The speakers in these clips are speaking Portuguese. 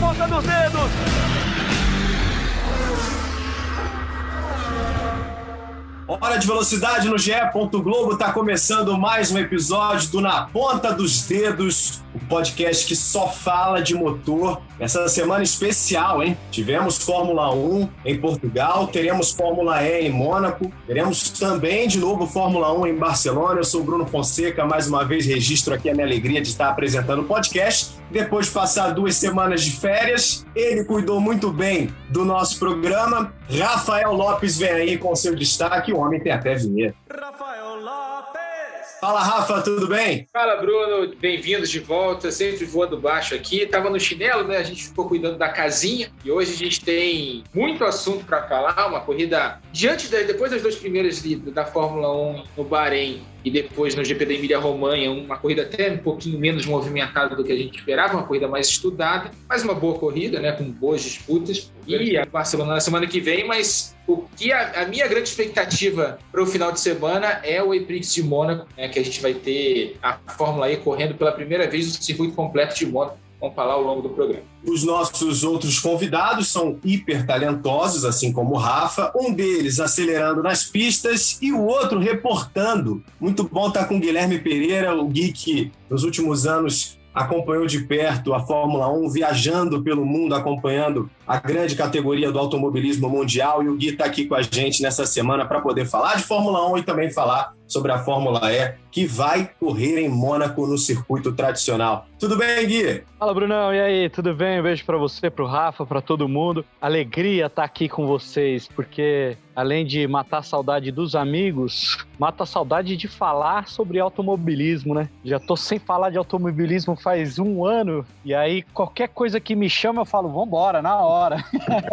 ponta dos dedos. Hora de velocidade no GE. Globo está começando mais um episódio do Na Ponta dos Dedos, o um podcast que só fala de motor. Essa semana especial, hein? Tivemos Fórmula 1 em Portugal, teremos Fórmula E em Mônaco, teremos também de novo Fórmula 1 em Barcelona. Eu sou Bruno Fonseca, mais uma vez registro aqui a minha alegria de estar apresentando o podcast. Depois de passar duas semanas de férias, ele cuidou muito bem do nosso programa. Rafael Lopes vem aí com seu destaque. O homem tem até vinheta. Rafael Lopes! Fala, Rafa, tudo bem? Fala, Bruno. Bem-vindos de volta. Sempre voando baixo aqui. Tava no chinelo, né? A gente ficou cuidando da casinha. E hoje a gente tem muito assunto para falar. Uma corrida diante da, depois das duas primeiras da Fórmula 1 no Bahrein e depois no GP da Emília-Romanha, uma corrida até um pouquinho menos movimentada do que a gente esperava, uma corrida mais estudada, mas uma boa corrida, né, com boas disputas. E a Barcelona na semana que vem, mas o que a, a minha grande expectativa para o final de semana é o E-Prix de Mônaco, né, que a gente vai ter a Fórmula E correndo pela primeira vez no circuito completo de Mônaco vamos falar ao longo do programa. Os nossos outros convidados são hiper talentosos, assim como o Rafa, um deles acelerando nas pistas e o outro reportando. Muito bom estar com o Guilherme Pereira, o geek nos últimos anos acompanhou de perto a Fórmula 1, viajando pelo mundo, acompanhando a grande categoria do automobilismo mundial. E o Gui está aqui com a gente nessa semana para poder falar de Fórmula 1 e também falar sobre a Fórmula E, que vai correr em Mônaco no circuito tradicional. Tudo bem, Gui? Fala, Brunão. E aí, tudo bem? Um beijo para você, para o Rafa, para todo mundo. Alegria estar tá aqui com vocês, porque além de matar a saudade dos amigos, mata a saudade de falar sobre automobilismo, né? Já tô sem falar de automobilismo faz um ano, e aí qualquer coisa que me chama eu falo, vambora, na hora.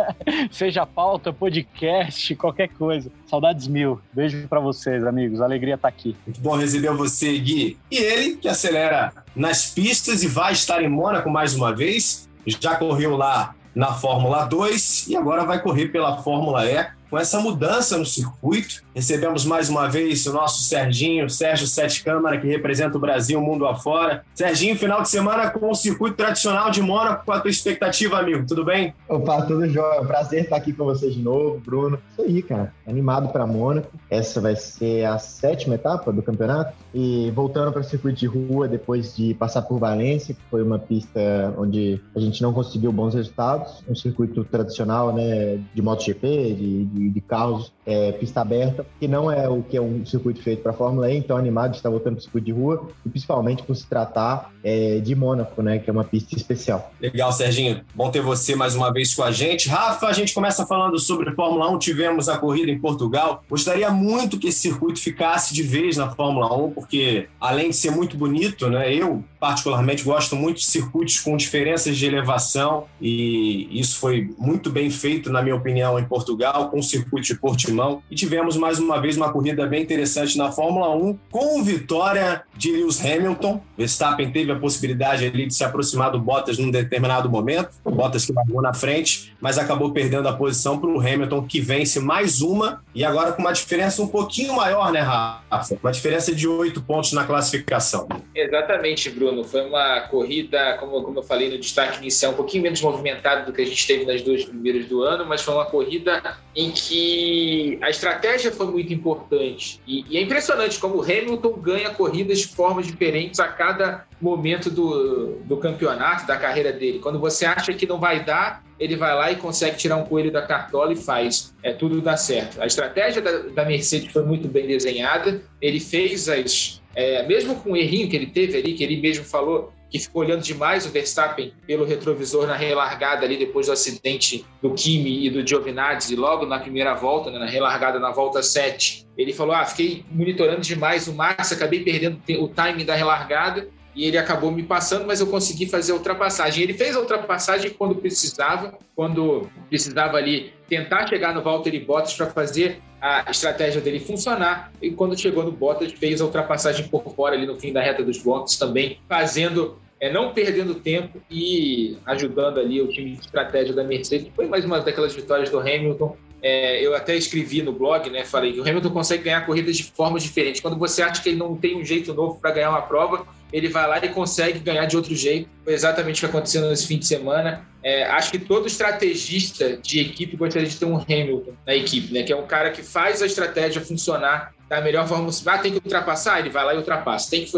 Seja pauta, podcast, qualquer coisa. Saudades mil. Beijo para vocês, amigos. Alegria estar tá aqui. Muito bom receber você, Gui. E ele, que acelera nas pistas e vai estar em Mônaco mais uma vez. Já correu lá na Fórmula 2 e agora vai correr pela Fórmula E com essa mudança no circuito. Recebemos mais uma vez o nosso Serginho, Sérgio Sete Câmara, que representa o Brasil mundo afora. Serginho, final de semana com o circuito tradicional de Mônaco. Qual a tua expectativa, amigo? Tudo bem? Opa, tudo jóia. Prazer estar aqui com vocês de novo, Bruno. Isso aí, cara. Animado para Mônaco. Essa vai ser a sétima etapa do campeonato. E voltando para o circuito de rua, depois de passar por Valência, que foi uma pista onde a gente não conseguiu bons resultados. Um circuito tradicional, né, de MotoGP, de, de de, carros é, pista aberta, que não é o que é um circuito feito para Fórmula E, então animado estar voltando para o circuito de rua, e principalmente por se tratar é, de Mônaco, né, que é uma pista especial. Legal, Serginho. Bom ter você mais uma vez com a gente. Rafa, a gente começa falando sobre Fórmula 1, tivemos a corrida em Portugal. Gostaria muito que esse circuito ficasse de vez na Fórmula 1, porque além de ser muito bonito, né, eu particularmente gosto muito de circuitos com diferenças de elevação e isso foi muito bem feito, na minha opinião, em Portugal, com o circuito de Portimão. E tivemos mais uma vez uma corrida bem interessante na Fórmula 1, com vitória de Lewis Hamilton. Verstappen teve a possibilidade ali de se aproximar do Bottas num determinado momento, o Bottas que largou na frente, mas acabou perdendo a posição para o Hamilton, que vence mais uma e agora com uma diferença um pouquinho maior, né, Rafa? Uma diferença de oito pontos na classificação. Exatamente, Bruno. Foi uma corrida, como, como eu falei no destaque inicial, um pouquinho menos movimentada do que a gente teve nas duas primeiras do ano, mas foi uma corrida em que a estratégia foi muito importante. E, e é impressionante como o Hamilton ganha corridas de formas diferentes a cada momento do, do campeonato, da carreira dele. Quando você acha que não vai dar, ele vai lá e consegue tirar um coelho da cartola e faz. É, tudo dá certo. A estratégia da, da Mercedes foi muito bem desenhada. Ele fez as. É, mesmo com o errinho que ele teve ali, que ele mesmo falou que ficou olhando demais o Verstappen pelo retrovisor na relargada ali depois do acidente do Kimi e do Giovinazzi, logo na primeira volta, né, na relargada na volta 7. Ele falou: Ah, fiquei monitorando demais o Max, acabei perdendo o timing da relargada e ele acabou me passando, mas eu consegui fazer a ultrapassagem. Ele fez a ultrapassagem quando precisava, quando precisava ali tentar chegar no Valtteri Bottas para fazer a estratégia dele funcionar. E quando chegou no Bottas, fez a ultrapassagem por fora ali no fim da reta dos blocos também, fazendo é, não perdendo tempo e ajudando ali o time de estratégia da Mercedes. Foi mais uma daquelas vitórias do Hamilton é, eu até escrevi no blog, né? Falei que o Hamilton consegue ganhar corridas de formas diferentes. Quando você acha que ele não tem um jeito novo para ganhar uma prova, ele vai lá e consegue ganhar de outro jeito. Foi exatamente o que aconteceu nesse fim de semana. É, acho que todo estrategista de equipe gostaria de ter um Hamilton na equipe, né? Que é um cara que faz a estratégia funcionar da melhor forma possível. Ah, tem que ultrapassar? Ele vai lá e ultrapassa. Tem que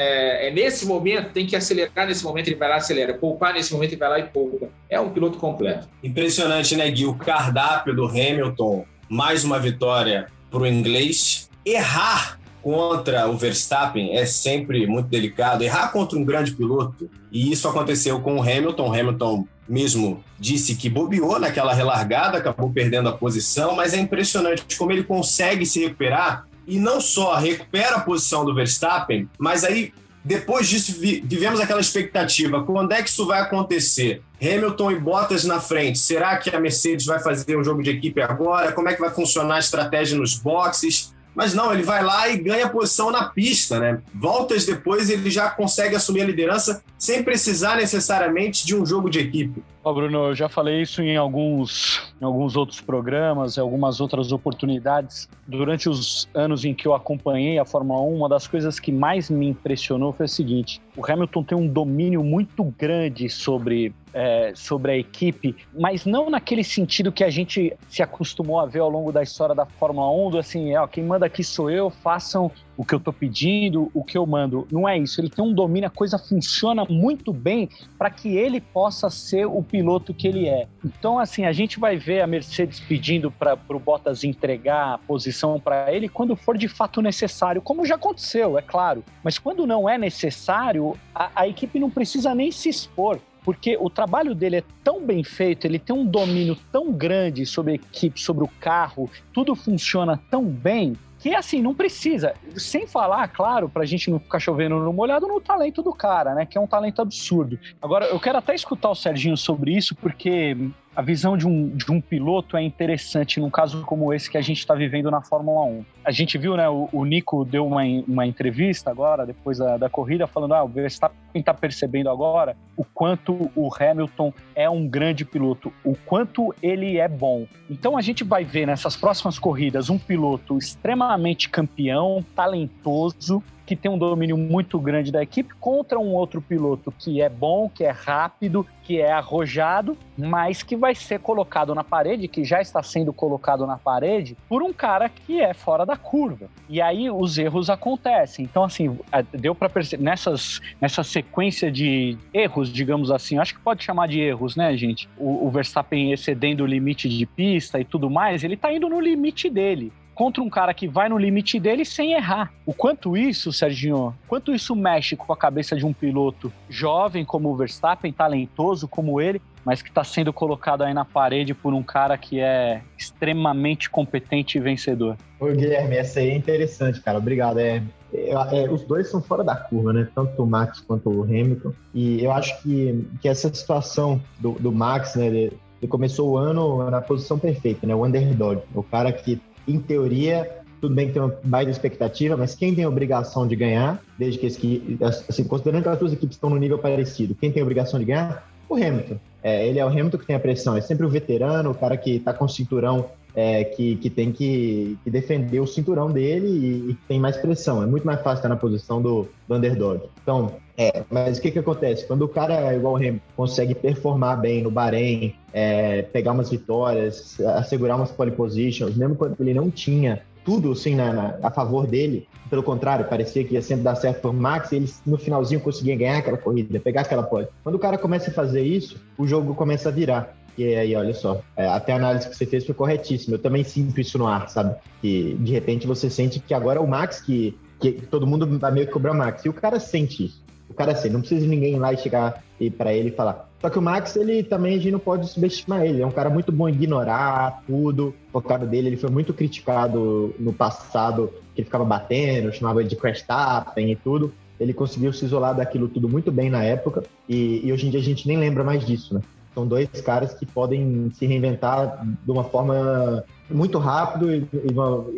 é, é, nesse momento, tem que acelerar nesse momento, ele vai lá acelera. Poupar nesse momento, ele vai lá e poupa. É um piloto completo. Impressionante, né, Gui? O cardápio do Hamilton, mais uma vitória para o inglês. Errar contra o Verstappen é sempre muito delicado. Errar contra um grande piloto, e isso aconteceu com o Hamilton. O Hamilton mesmo disse que bobeou naquela relargada, acabou perdendo a posição, mas é impressionante como ele consegue se recuperar e não só recupera a posição do Verstappen, mas aí depois disso vivemos aquela expectativa: quando é que isso vai acontecer? Hamilton e Bottas na frente. Será que a Mercedes vai fazer um jogo de equipe agora? Como é que vai funcionar a estratégia nos boxes? Mas não, ele vai lá e ganha posição na pista, né? Voltas depois ele já consegue assumir a liderança sem precisar necessariamente de um jogo de equipe. Ó, Bruno, eu já falei isso em alguns, em alguns outros programas, em algumas outras oportunidades. Durante os anos em que eu acompanhei a Fórmula 1, uma das coisas que mais me impressionou foi o seguinte: o Hamilton tem um domínio muito grande sobre, é, sobre a equipe, mas não naquele sentido que a gente se acostumou a ver ao longo da história da Fórmula 1, do assim, ó, quem manda aqui sou eu, façam o que eu tô pedindo, o que eu mando. Não é isso. Ele tem um domínio, a coisa funciona muito bem para que ele possa ser o piloto que ele é. Então, assim, a gente vai ver a Mercedes pedindo para o Bottas entregar a posição para ele quando for de fato necessário, como já aconteceu, é claro. Mas quando não é necessário, a, a equipe não precisa nem se expor porque o trabalho dele é tão bem feito, ele tem um domínio tão grande sobre a equipe, sobre o carro, tudo funciona tão bem que assim, não precisa. Sem falar, claro, pra gente não ficar chovendo no molhado, no talento do cara, né? Que é um talento absurdo. Agora, eu quero até escutar o Serginho sobre isso, porque a visão de um, de um piloto é interessante num caso como esse que a gente está vivendo na Fórmula 1. A gente viu, né, o, o Nico deu uma, uma entrevista agora, depois da, da corrida, falando, ah, o Verstappen está percebendo agora o quanto o Hamilton é um grande piloto, o quanto ele é bom. Então a gente vai ver nessas próximas corridas um piloto extremamente campeão, talentoso, que tem um domínio muito grande da equipe contra um outro piloto que é bom, que é rápido, que é arrojado, mas que vai ser colocado na parede, que já está sendo colocado na parede, por um cara que é fora da curva. E aí os erros acontecem. Então, assim, deu para perceber nessas, nessa sequência de erros, digamos assim, acho que pode chamar de erros, né, gente? O, o Verstappen excedendo o limite de pista e tudo mais, ele está indo no limite dele contra um cara que vai no limite dele sem errar. O quanto isso, Serginho, quanto isso mexe com a cabeça de um piloto jovem como o Verstappen, talentoso como ele, mas que está sendo colocado aí na parede por um cara que é extremamente competente e vencedor. Ô, Guilherme, essa aí é interessante, cara. Obrigado. É, é, é, os dois são fora da curva, né? Tanto o Max quanto o Hamilton. E eu acho que, que essa situação do, do Max, né? Ele, ele começou o ano na posição perfeita, né? O underdog. O cara que em teoria, tudo bem que tem uma baita expectativa, mas quem tem a obrigação de ganhar, desde que, esse, assim, considerando que as duas equipes estão no nível parecido, quem tem a obrigação de ganhar? O Hamilton. É, ele é o Hamilton que tem a pressão, é sempre o veterano, o cara que está com o cinturão, é, que, que tem que, que, defender o cinturão dele e, e, tem mais pressão. É muito mais fácil estar na posição do, do underdog. Então, é, mas o que, que acontece? Quando o cara, igual o Hamilton, consegue performar bem no Bahrein, é, pegar umas vitórias, assegurar umas pole positions, mesmo quando ele não tinha tudo assim na, na, a favor dele, pelo contrário, parecia que ia sempre dar certo por Max, e ele no finalzinho conseguia ganhar aquela corrida, pegar aquela pole. Quando o cara começa a fazer isso, o jogo começa a virar. E aí, olha só, é, até a análise que você fez foi corretíssima. Eu também sinto isso no ar, sabe? Que de repente você sente que agora é o Max que, que todo mundo vai meio que cobrar Max. E o cara sente isso. O cara sente, não precisa de ninguém lá e chegar para ele e falar. Só que o Max, ele também, a gente não pode subestimar ele. É um cara muito bom em ignorar tudo. O cara dele, ele foi muito criticado no passado, que ele ficava batendo, chamava ele de crash tapping e tudo. Ele conseguiu se isolar daquilo tudo muito bem na época. E, e hoje em dia a gente nem lembra mais disso, né? São dois caras que podem se reinventar de uma forma muito rápido e,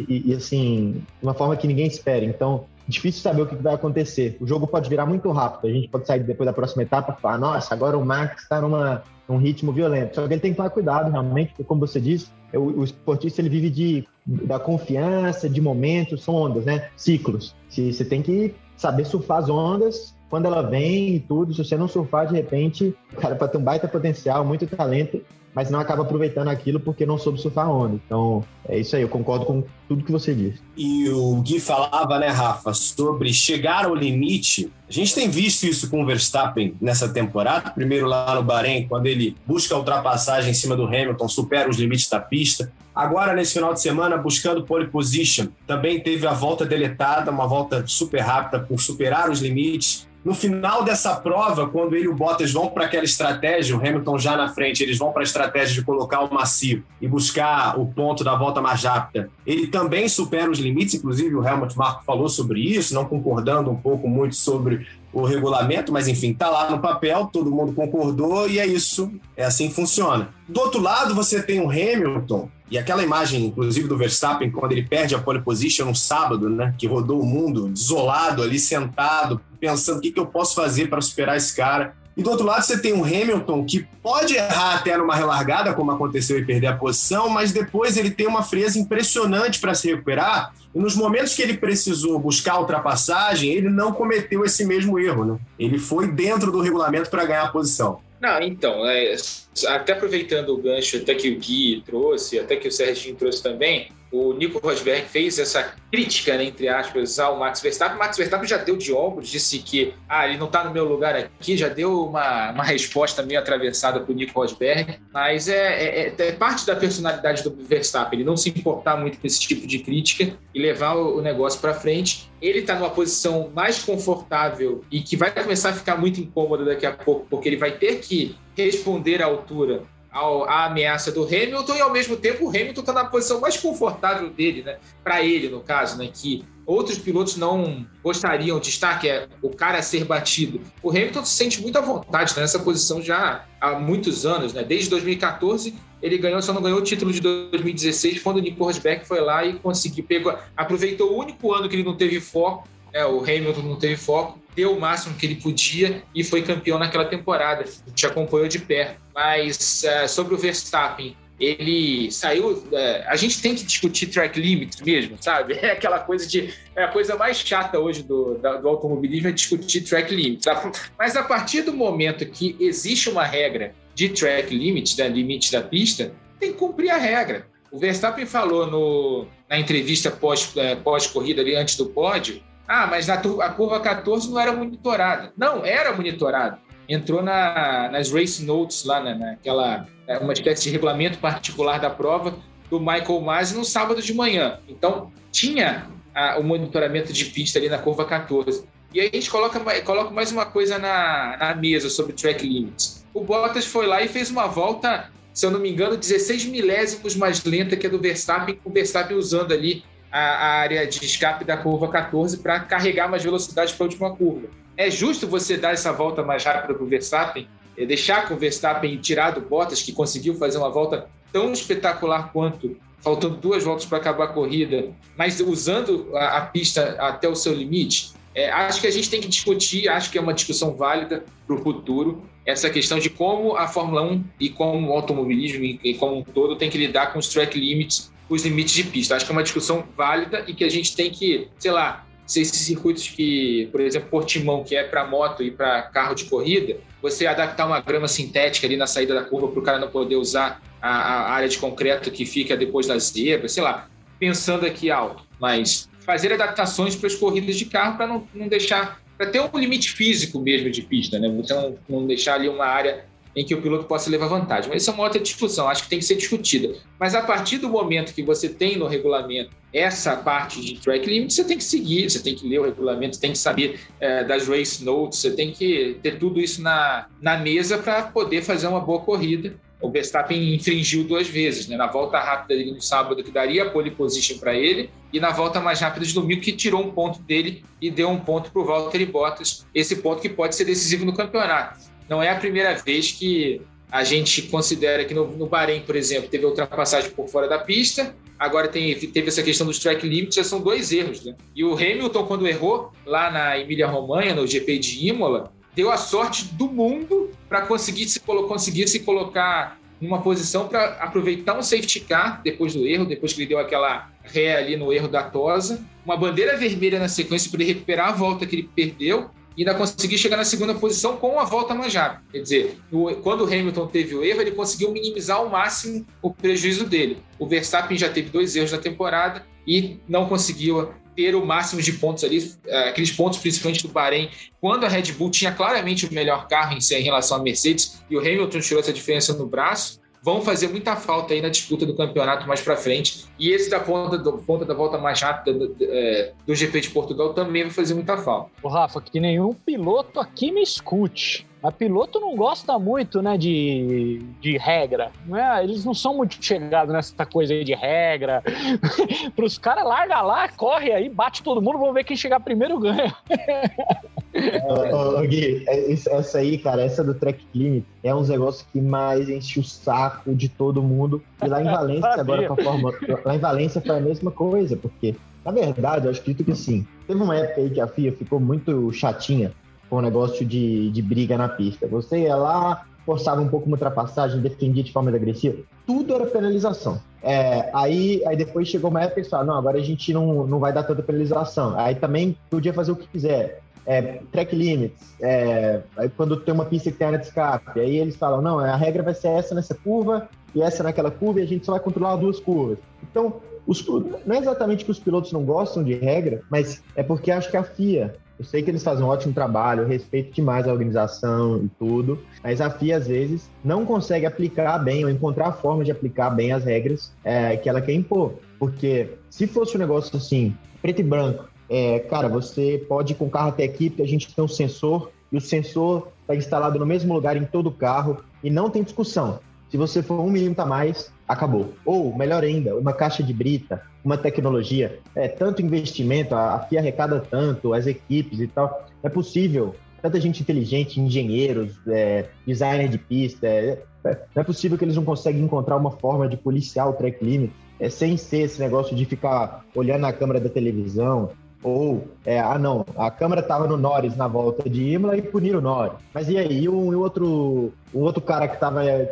e, e assim, de uma forma que ninguém espera. Então, difícil saber o que vai acontecer. O jogo pode virar muito rápido. A gente pode sair depois da próxima etapa e falar: nossa, agora o Max está num ritmo violento. Só que ele tem que tomar cuidado, realmente, porque, como você disse, o, o esportista ele vive de, da confiança, de momentos, são ondas, né? Ciclos. Se, você tem que saber surfar as ondas quando ela vem e tudo. Se você não surfar, de repente, o cara ter um baita potencial, muito talento, mas não acaba aproveitando aquilo porque não soube surfar onda. Então, é isso aí, eu concordo com tudo que você disse. E o Gui falava, né, Rafa, sobre chegar ao limite. A gente tem visto isso com o Verstappen nessa temporada. Primeiro lá no Bahrein, quando ele busca a ultrapassagem em cima do Hamilton, supera os limites da pista. Agora, nesse final de semana, buscando pole position, também teve a volta deletada, uma volta super rápida por superar os limites. No final dessa prova, quando ele e o Bottas vão para aquela estratégia, o Hamilton já na frente, eles vão para a estratégia de colocar o macio e buscar o ponto da volta mais rápida. Ele também supera os limites, inclusive o Helmut Marko falou sobre isso, não concordando um pouco muito sobre o regulamento, mas enfim, tá lá no papel, todo mundo concordou e é isso, é assim que funciona. Do outro lado, você tem o Hamilton, e aquela imagem, inclusive, do Verstappen, quando ele perde a pole position no sábado, né, que rodou o mundo desolado ali, sentado, pensando o que, que eu posso fazer para superar esse cara. E do outro lado, você tem um Hamilton que pode errar até numa relargada, como aconteceu e perder a posição, mas depois ele tem uma frieza impressionante para se recuperar. E nos momentos que ele precisou buscar a ultrapassagem, ele não cometeu esse mesmo erro. Né? Ele foi dentro do regulamento para ganhar a posição. Não, então, é, até aproveitando o gancho até que o Gui trouxe, até que o Serginho trouxe também, o Nico Rosberg fez essa crítica, né, entre aspas, ao Max Verstappen. O Max Verstappen já deu de ombros, disse que ah, ele não está no meu lugar aqui, já deu uma, uma resposta meio atravessada para o Nico Rosberg, mas é, é, é, é, parte da personalidade do Verstappen, ele não se importar muito com esse tipo de crítica e levar o, o negócio para frente. Ele está numa posição mais confortável e que vai começar a ficar muito incômodo daqui a pouco, porque ele vai ter que responder à altura à ameaça do Hamilton e ao mesmo tempo o Hamilton está na posição mais confortável dele, né? Para ele, no caso, né? Que outros pilotos não gostariam de estar, que é o cara a ser batido. O Hamilton se sente muito à vontade nessa posição já há muitos anos, né? Desde 2014 ele ganhou, só não ganhou o título de 2016 quando o Nico Rosberg foi lá e conseguiu, pegou, aproveitou o único ano que ele não teve foco, é, o Hamilton não teve foco, deu o máximo que ele podia e foi campeão naquela temporada. Te acompanhou de perto. Mas uh, sobre o Verstappen, ele saiu. Uh, a gente tem que discutir track limits mesmo, sabe? É aquela coisa de. É a coisa mais chata hoje do, do automobilismo é discutir track limits. Mas a partir do momento que existe uma regra de track limits, da limite da pista, tem que cumprir a regra. O Verstappen falou no, na entrevista pós-corrida pós ali antes do pódio ah, mas na, a curva 14 não era monitorada. Não, era monitorada. Entrou na, nas race notes lá, na, naquela é, uma espécie de regulamento particular da prova do Michael Masi no sábado de manhã. Então, tinha a, o monitoramento de pista ali na curva 14. E aí a gente coloca, coloca mais uma coisa na, na mesa sobre track limits. O Bottas foi lá e fez uma volta, se eu não me engano, 16 milésimos mais lenta que a do Verstappen, com o Verstappen usando ali a, área de escape da curva 14 para carregar mais velocidade para a última curva. É justo você dar essa volta mais rápida para o Verstappen, deixar com o Verstappen tirar do Bottas, que conseguiu fazer uma volta tão espetacular quanto, faltando duas voltas para acabar a corrida, mas usando a, a pista até o seu limite? É, acho que a gente tem que discutir, acho que é uma discussão válida para o futuro, essa questão de como a Fórmula 1 e como o automobilismo e, e como um todo tem que lidar com os track limits os limites de pista. Acho que é uma discussão válida e que a gente tem que, sei lá, se esses circuitos que, por exemplo, Portimão, que é para moto e para carro de corrida, você adaptar uma grama sintética ali na saída da curva para o cara não poder usar a, a, área de concreto que fica depois da zebra, sei lá, pensando aqui alto, mas fazer adaptações para as corridas de carro para não, não deixar, para ter um limite físico mesmo de pista, né? Você não, não deixar ali uma área em que o piloto possa levar vantagem. Mas isso é uma outra discussão, acho que tem que ser discutida. Mas a partir do momento que você tem no regulamento essa parte de track limit, você tem que seguir, você tem que ler o regulamento, tem que saber é, das race notes, você tem que ter tudo isso na, na mesa para poder fazer uma boa corrida. O Verstappen infringiu duas vezes, né? na volta rápida dele no sábado, que daria a pole position para ele, e na volta mais rápida de domingo, que tirou um ponto dele e deu um ponto para o Valtteri Bottas, esse ponto que pode ser decisivo no campeonato não é a primeira vez que a gente considera que no, no Bahrein, por exemplo, teve ultrapassagem por fora da pista, agora tem, teve essa questão dos track limits, já são dois erros. Né? E o Hamilton, quando errou lá na Emília-Romanha, no GP de Imola, deu a sorte do mundo para conseguir se, conseguir se colocar numa posição para aproveitar um safety car depois do erro, depois que ele deu aquela ré ali no erro da Tosa, uma bandeira vermelha na sequência para ele recuperar a volta que ele perdeu e ainda conseguir chegar na segunda posição com a volta manjada. Quer dizer, quando o Hamilton teve o erro, ele conseguiu minimizar ao máximo o prejuízo dele. O Verstappen já teve dois erros na temporada e não conseguiu ter o máximo de pontos ali, é, aqueles pontos principalmente do Bahrein, quando a Red Bull tinha claramente o melhor carro em relação à Mercedes e o Hamilton tirou essa diferença no braço, vão fazer muita falta aí na disputa do campeonato mais para frente. E esse da ponta, do, ponta da volta mais rápida do, é, do, GP de Portugal também vai fazer muita falta. O Rafa, que nenhum piloto aqui me escute. Mas piloto não gosta muito, né, de, de regra. Não é? Eles não são muito chegados nessa coisa aí de regra. Para os caras, larga lá, corre aí, bate todo mundo, vamos ver quem chegar primeiro ganha. ô, ô, Gui, é, essa aí, cara, essa do track limit é um negócio que mais enche o saco de todo mundo. E lá em Valência, agora com a forma. Lá em Valência foi a mesma coisa, porque, na verdade, eu acredito que sim. Teve uma época aí que a FIA ficou muito chatinha com o negócio de, de briga na pista. Você ia lá, forçava um pouco uma ultrapassagem, defendia de forma agressiva, tudo era penalização. É, aí, aí depois chegou uma época e falou, não, agora a gente não, não vai dar tanta penalização. Aí também podia fazer o que quiser. É, track limits, é, quando tem uma pista que tem área de escape, aí eles falam, não, a regra vai ser essa nessa curva e essa naquela curva e a gente só vai controlar duas curvas. Então, os, não é exatamente que os pilotos não gostam de regra, mas é porque acho que a FIA eu sei que eles fazem um ótimo trabalho, respeito demais a organização e tudo, mas a FIA, às vezes, não consegue aplicar bem ou encontrar a forma de aplicar bem as regras é, que ela quer impor. Porque se fosse um negócio assim, preto e branco, é, cara, você pode ir com o carro até aqui, porque a gente tem um sensor, e o sensor está instalado no mesmo lugar em todo o carro, e não tem discussão. Se você for um milímetro a mais, acabou. Ou, melhor ainda, uma caixa de brita, uma tecnologia, é tanto investimento, a, FIA arrecada tanto, as equipes e tal, é possível, tanta gente inteligente, engenheiros, é, designer de pista, é, é, não é possível que eles não conseguem encontrar uma forma de policiar o track limit é, sem ser esse negócio de ficar olhando a câmera da televisão, ou, é, ah não, a câmera estava no Norris na volta de Imola e puniram o Norris. Mas e aí, e o, o outro, o outro cara que estava. É,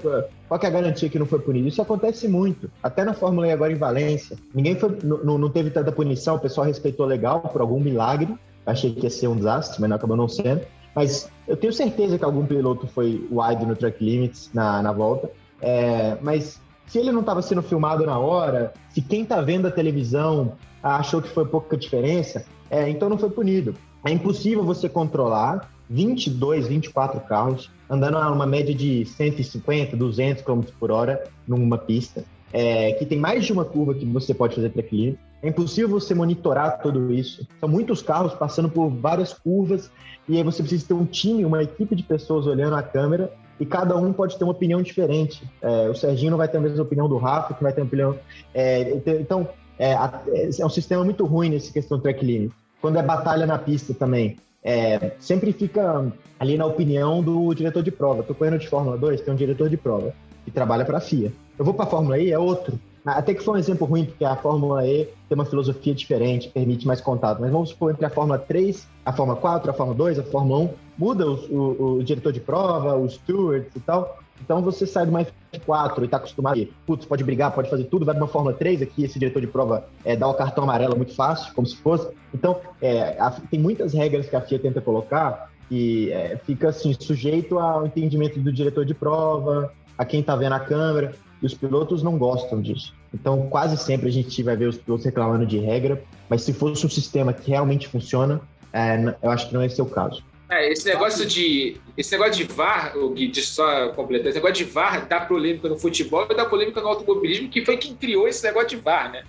qual é a garantia que não foi punido? Isso acontece muito. Até na Fórmula E agora em Valência. Ninguém foi, não, não teve tanta punição, o pessoal respeitou legal por algum milagre. Achei que ia ser um desastre, mas não acabou não sendo. Mas eu tenho certeza que algum piloto foi wide no track limits na, na volta. É, mas se ele não estava sendo filmado na hora, se quem está vendo a televisão achou que foi pouca diferença, é, então não foi punido. É impossível você controlar 22, 24 carros andando a uma média de 150, 200 km por hora numa pista, é, que tem mais de uma curva que você pode fazer limit. É impossível você monitorar tudo isso. São muitos carros passando por várias curvas e aí você precisa ter um time, uma equipe de pessoas olhando a câmera e cada um pode ter uma opinião diferente. É, o Serginho não vai ter a mesma opinião do Rafa, que vai ter uma opinião. É, então, é, é, um sistema muito ruim nesse questão do track limit. Quando é batalha na pista também, é, sempre fica ali na opinião do diretor de prova. Estou correndo de Fórmula 2, tem um diretor de prova que trabalha para a FIA. Eu vou para a Fórmula E, é outro. Até que foi um exemplo ruim, porque a Fórmula E tem uma filosofia diferente, permite mais contato. Mas vamos supor, entre a Fórmula 3, a Fórmula 4, a Fórmula 2, a Fórmula 1, muda o, o, o diretor de prova, os stewards e tal. Então você sai de uma F4 e está acostumado putz, pode brigar, pode fazer tudo, vai de uma Fórmula 3 aqui, esse diretor de prova é, dá o cartão amarelo muito fácil, como se fosse. Então, é, a, tem muitas regras que a FIA tenta colocar e é, fica assim, sujeito ao entendimento do diretor de prova, a quem está vendo a câmera, e os pilotos não gostam disso. Então, quase sempre a gente vai ver os pilotos reclamando de regra, mas se fosse um sistema que realmente funciona, é, eu acho que não é esse o caso. É, esse negócio de. Esse negócio de VAR, o Gui, só completar, esse negócio de VAR dá polêmica no futebol e dá polêmica no automobilismo, que foi quem criou esse negócio de VAR, né?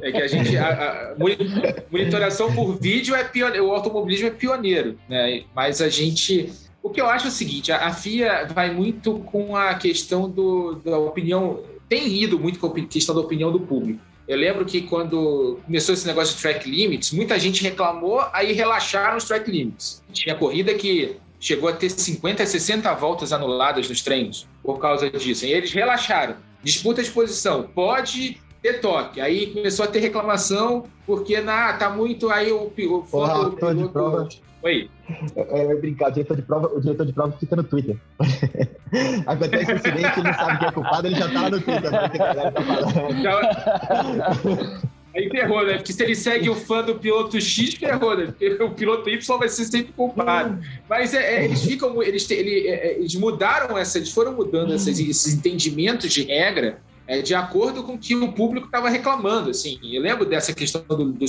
É que a gente. A, a monitoração por vídeo é pioneiro, o automobilismo é pioneiro, né? Mas a gente. O que eu acho é o seguinte: a, FIA vai muito com a questão do, da opinião. Tem ido muito com a questão da opinião do público. Eu lembro que quando começou esse negócio de track limits, muita gente reclamou, aí relaxaram os track limits. Tinha corrida que chegou a ter 50, 60 voltas anuladas nos treinos por causa disso. E eles relaxaram. Disputa de posição, pode ter toque. Aí começou a ter reclamação, porque na, tá muito aí o, o foto de prova. Oi. É, é brincar, o diretor de prova, o diretor de prova fica no Twitter. Acontece um incidente, ele não sabe quem é culpado, ele já tá lá no Twitter. Tá Aí ferrou, né? Porque se ele segue o fã do piloto X, ferrou, né? Porque o piloto Y vai ser sempre culpado. Mas é, é, eles ficam. Eles, ele, é, é, eles mudaram essa, eles foram mudando esses, esses entendimentos de regra é, de acordo com o que o público estava reclamando. Assim. Eu lembro dessa questão do, do,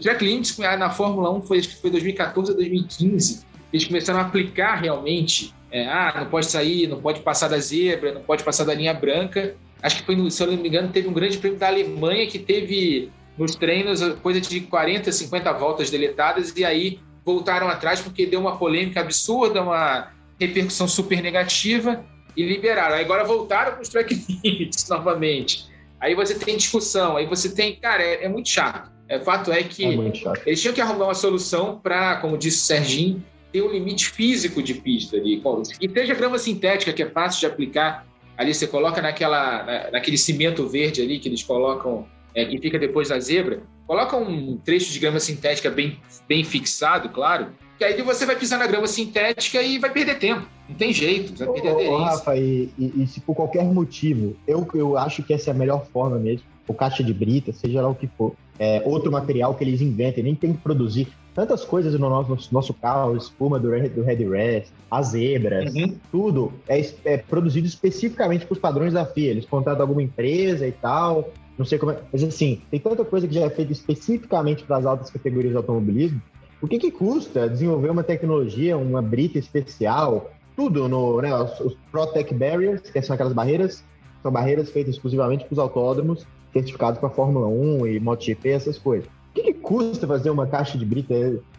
track limits na Fórmula 1, foi, acho que foi 2014 ou 2015. Eles começaram a aplicar realmente. É, ah, não pode sair, não pode passar da zebra, não pode passar da linha branca. Acho que foi, se eu não me engano, teve um grande prêmio da Alemanha que teve nos treinos coisa de 40, 50 voltas deletadas e aí voltaram atrás porque deu uma polêmica absurda, uma repercussão super negativa e liberaram. Aí agora voltaram para os track limits novamente. Aí você tem discussão, aí você tem. Cara, é, é muito chato. É, fato é que é eles tinham que arrumar uma solução para, como disse o Serginho, ter um limite físico de pista ali. E seja grama sintética, que é fácil de aplicar. Ali você coloca naquela, na, naquele cimento verde ali que eles colocam, é, que fica depois da zebra. Coloca um trecho de grama sintética bem, bem fixado, claro, que aí você vai pisar na grama sintética e vai perder tempo. Não tem jeito, vai perder aderência. Ô, Rafa, e, e, e, se por qualquer motivo, eu, eu acho que essa é a melhor forma mesmo, o caixa de brita, seja lá o que for, é, outro material que eles inventem, nem tem que produzir tantas coisas no nosso, nosso carro, espuma do, do Headrest, as zebras, uhum. tudo é, é, produzido especificamente para os padrões da FIA. Eles contratam alguma empresa e tal, não sei como é. Mas assim, tem tanta coisa que já é feita especificamente para as altas categorias de automobilismo o que, que custa desenvolver uma tecnologia, uma brita especial, tudo no, né, os, os Protect Barriers, que são aquelas barreiras, são barreiras feitas exclusivamente para os autódromos, certificados para Fórmula 1 e MotoGP, essas coisas. O que, que custa fazer uma caixa de brita?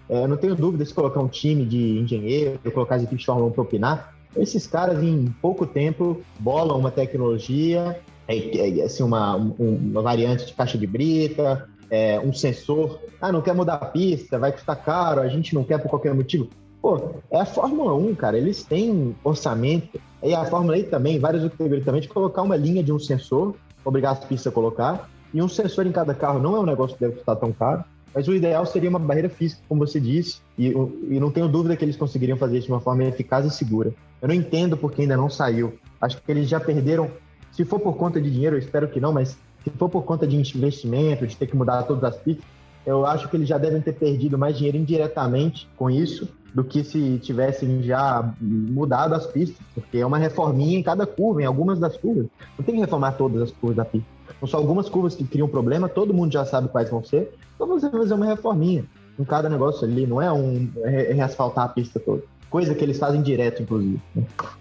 É, não tenho dúvida se colocar um time de engenheiro, colocar as equipes de Fórmula 1 para opinar. Esses caras, em pouco tempo, bolam uma tecnologia, é, é, assim, uma, uma variante de caixa de brita, é, um sensor. Ah, não quer mudar a pista, vai custar caro, a gente não quer por qualquer motivo. Pô, é a Fórmula 1, cara, eles têm orçamento, e a Fórmula E também, vários categorias também, de colocar uma linha de um sensor, obrigar as pistas a colocar, e um sensor em cada carro não é um negócio que deve custar tão caro, mas o ideal seria uma barreira física, como você disse, e, e não tenho dúvida que eles conseguiriam fazer isso de uma forma eficaz e segura. Eu não entendo porque ainda não saiu. Acho que eles já perderam, se for por conta de dinheiro, eu espero que não, mas se for por conta de investimento, de ter que mudar todas as pistas, eu acho que eles já devem ter perdido mais dinheiro indiretamente com isso do que se tivessem já mudado as pistas, porque é uma reforminha em cada curva, em algumas das curvas. Não tem que reformar todas as curvas da pista. São só algumas curvas que criam problema, todo mundo já sabe quais vão ser, então você vai fazer uma reforminha em cada negócio ali, não é um é reasfaltar a pista toda. Coisa que eles fazem direto, inclusive.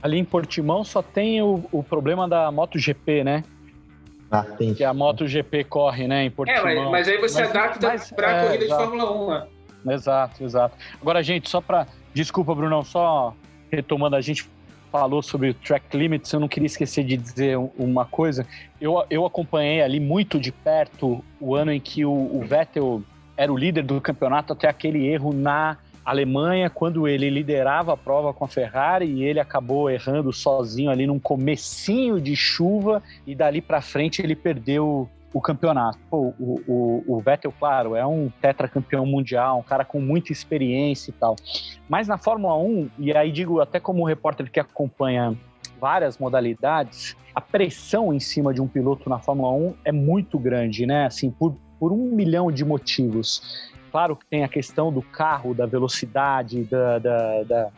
Ali em Portimão só tem o, o problema da MotoGP, né? Ah, tem. Que a MotoGP corre, né, em Portimão. É, mas, mas aí você mas, adapta para a é, corrida exato. de Fórmula 1, né? Exato, exato. Agora, gente, só para... Desculpa, Brunão, só retomando, a gente falou sobre o track limits, eu não queria esquecer de dizer uma coisa. Eu, eu acompanhei ali muito de perto o ano em que o, o Vettel era o líder do campeonato até aquele erro na Alemanha, quando ele liderava a prova com a Ferrari e ele acabou errando sozinho ali num comecinho de chuva e dali para frente ele perdeu o campeonato. Pô, o, o, o, Vettel, claro, é um tetracampeão mundial, um cara com muita experiência e tal. Mas na Fórmula 1, e aí digo até como repórter que acompanha várias modalidades, a pressão em cima de um piloto na Fórmula 1 é muito grande, né? Assim, por, por um milhão de motivos claro que tem a questão do carro, da velocidade, da, da, da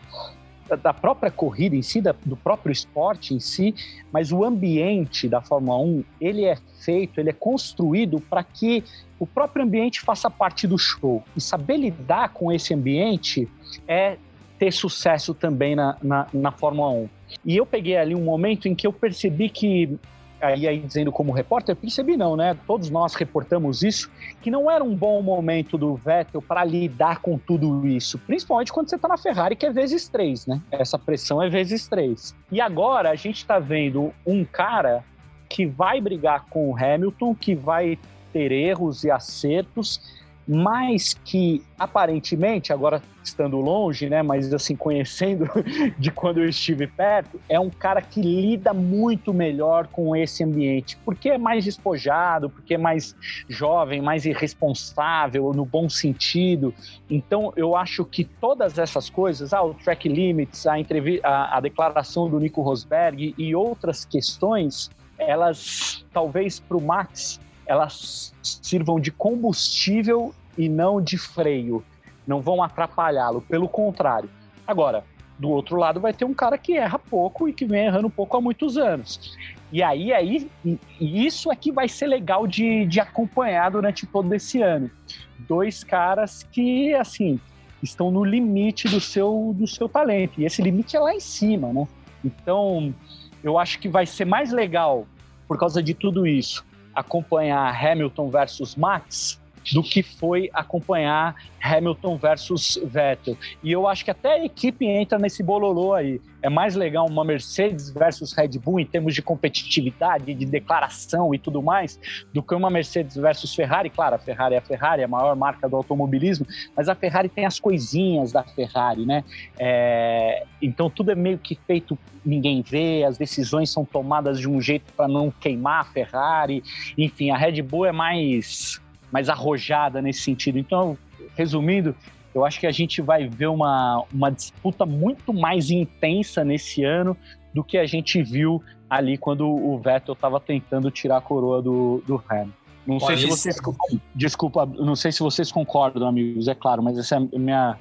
da própria corrida em si, da, do próprio esporte em si, mas o ambiente da Fórmula 1, ele é feito, ele é construído para que o próprio ambiente faça parte do show. E saber lidar com esse ambiente é ter sucesso também na, na, na Fórmula 1. E eu peguei ali um momento em que eu percebi que aí, aí dizendo como repórter, percebi não, né? Todos nós reportamos isso, que não era um bom momento do Vettel para lidar com tudo isso, principalmente quando você está na Ferrari, que é vezes três, né? Essa pressão é vezes três. E agora a gente está vendo um cara que vai brigar com o Hamilton, que vai ter erros e acertos, mas que aparentemente, agora estando longe, né, mas assim conhecendo de quando eu estive perto, é um cara que lida muito melhor com esse ambiente, porque é mais despojado, porque é mais jovem, mais irresponsável no bom sentido. Então, eu acho que todas essas coisas, ah, o track limits, a, a, a declaração do Nico Rosberg e outras questões, elas talvez para o Max elas sirvam de combustível e não de freio. Não vão atrapalhá-lo, pelo contrário. Agora, do outro lado vai ter um cara que erra pouco e que vem errando pouco há muitos anos. E aí, aí isso é que vai ser legal de, de acompanhar durante todo esse ano. Dois caras que, assim, estão no limite do seu, do seu talento. E esse limite é lá em cima, né? Então, eu acho que vai ser mais legal, por causa de tudo isso, acompanhar Hamilton versus Max do que foi acompanhar Hamilton versus Vettel. E eu acho que até a equipe entra nesse bololô aí. É mais legal uma Mercedes versus Red Bull em termos de competitividade, de declaração e tudo mais, do que uma Mercedes versus Ferrari. Claro, a Ferrari é a Ferrari, é a maior marca do automobilismo, mas a Ferrari tem as coisinhas da Ferrari, né? É... Então tudo é meio que feito, ninguém vê, as decisões são tomadas de um jeito para não queimar a Ferrari. Enfim, a Red Bull é mais mais arrojada nesse sentido. Então, resumindo, eu acho que a gente vai ver uma, uma disputa muito mais intensa nesse ano do que a gente viu ali quando o Vettel estava tentando tirar a coroa do, do Hamilton. Não sei se vocês. Desculpa, não sei se vocês concordam, amigos, é claro, mas essa é a minha,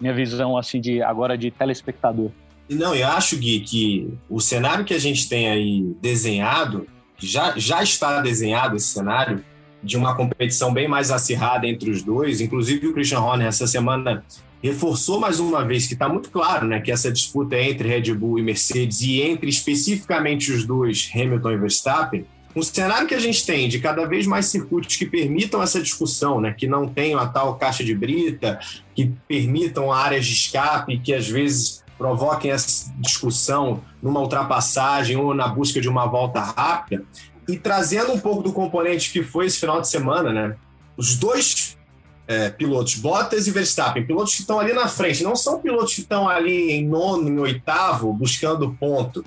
minha visão assim de agora de telespectador. Não, eu acho, Gui, que o cenário que a gente tem aí desenhado, já, já está desenhado esse cenário, de uma competição bem mais acirrada entre os dois. Inclusive, o Christian Horner, essa semana, reforçou mais uma vez que está muito claro né, que essa disputa é entre Red Bull e Mercedes e entre especificamente os dois, Hamilton e Verstappen. Um cenário que a gente tem de cada vez mais circuitos que permitam essa discussão, né, que não tenham a tal caixa de brita, que permitam áreas de escape, que às vezes provoquem essa discussão numa ultrapassagem ou na busca de uma volta rápida, e trazendo um pouco do componente que foi esse final de semana, né? Os dois é, pilotos, Bottas e Verstappen, pilotos que estão ali na frente, não são pilotos que estão ali em nono, em oitavo, buscando ponto.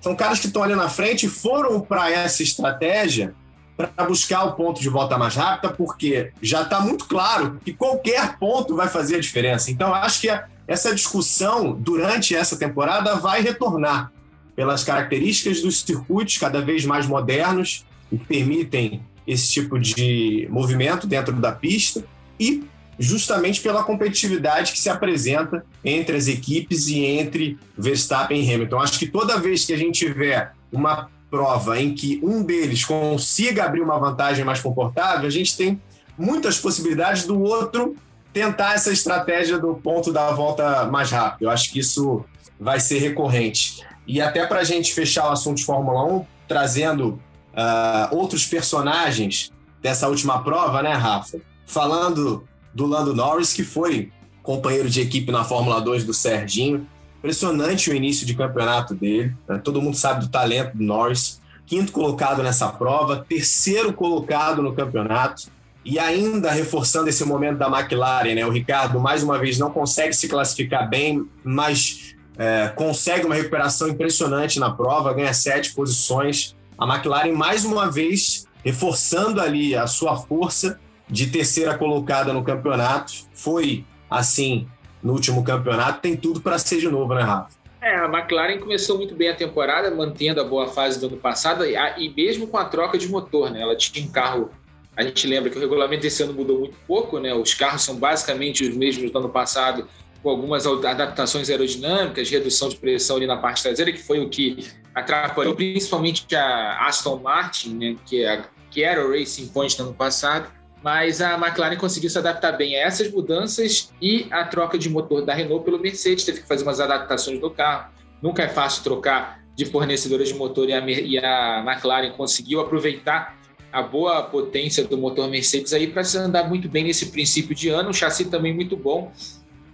São caras que estão ali na frente e foram para essa estratégia para buscar o ponto de volta mais rápida, porque já está muito claro que qualquer ponto vai fazer a diferença. Então, acho que essa discussão durante essa temporada vai retornar pelas características dos circuitos cada vez mais modernos e que permitem esse tipo de movimento dentro da pista e justamente pela competitividade que se apresenta entre as equipes e entre Verstappen e Hamilton. Acho que toda vez que a gente tiver uma prova em que um deles consiga abrir uma vantagem mais confortável, a gente tem muitas possibilidades do outro tentar essa estratégia do ponto da volta mais rápido. Eu acho que isso vai ser recorrente. E até para a gente fechar o assunto de Fórmula 1, trazendo uh, outros personagens dessa última prova, né, Rafa? Falando do Lando Norris, que foi companheiro de equipe na Fórmula 2 do Serginho. Impressionante o início de campeonato dele. Né? Todo mundo sabe do talento do Norris. Quinto colocado nessa prova, terceiro colocado no campeonato. E ainda reforçando esse momento da McLaren, né? O Ricardo, mais uma vez, não consegue se classificar bem, mas é, consegue uma recuperação impressionante na prova, ganha sete posições. A McLaren, mais uma vez, reforçando ali a sua força de terceira colocada no campeonato. Foi assim no último campeonato, tem tudo para ser de novo, né, Rafa? É, a McLaren começou muito bem a temporada, mantendo a boa fase do ano passado, e mesmo com a troca de motor, né? Ela tinha um carro. A gente lembra que o regulamento desse ano mudou muito pouco, né? Os carros são basicamente os mesmos do ano passado, com algumas adaptações aerodinâmicas, redução de pressão ali na parte traseira, que foi o que atrapalhou principalmente a Aston Martin, né, que, é que era o Racing Point no ano passado. Mas a McLaren conseguiu se adaptar bem a essas mudanças e a troca de motor da Renault pelo Mercedes. Teve que fazer umas adaptações do carro. Nunca é fácil trocar de fornecedora de motor e a, e a McLaren conseguiu aproveitar a boa potência do motor Mercedes aí para se andar muito bem nesse princípio de ano. O chassi também muito bom.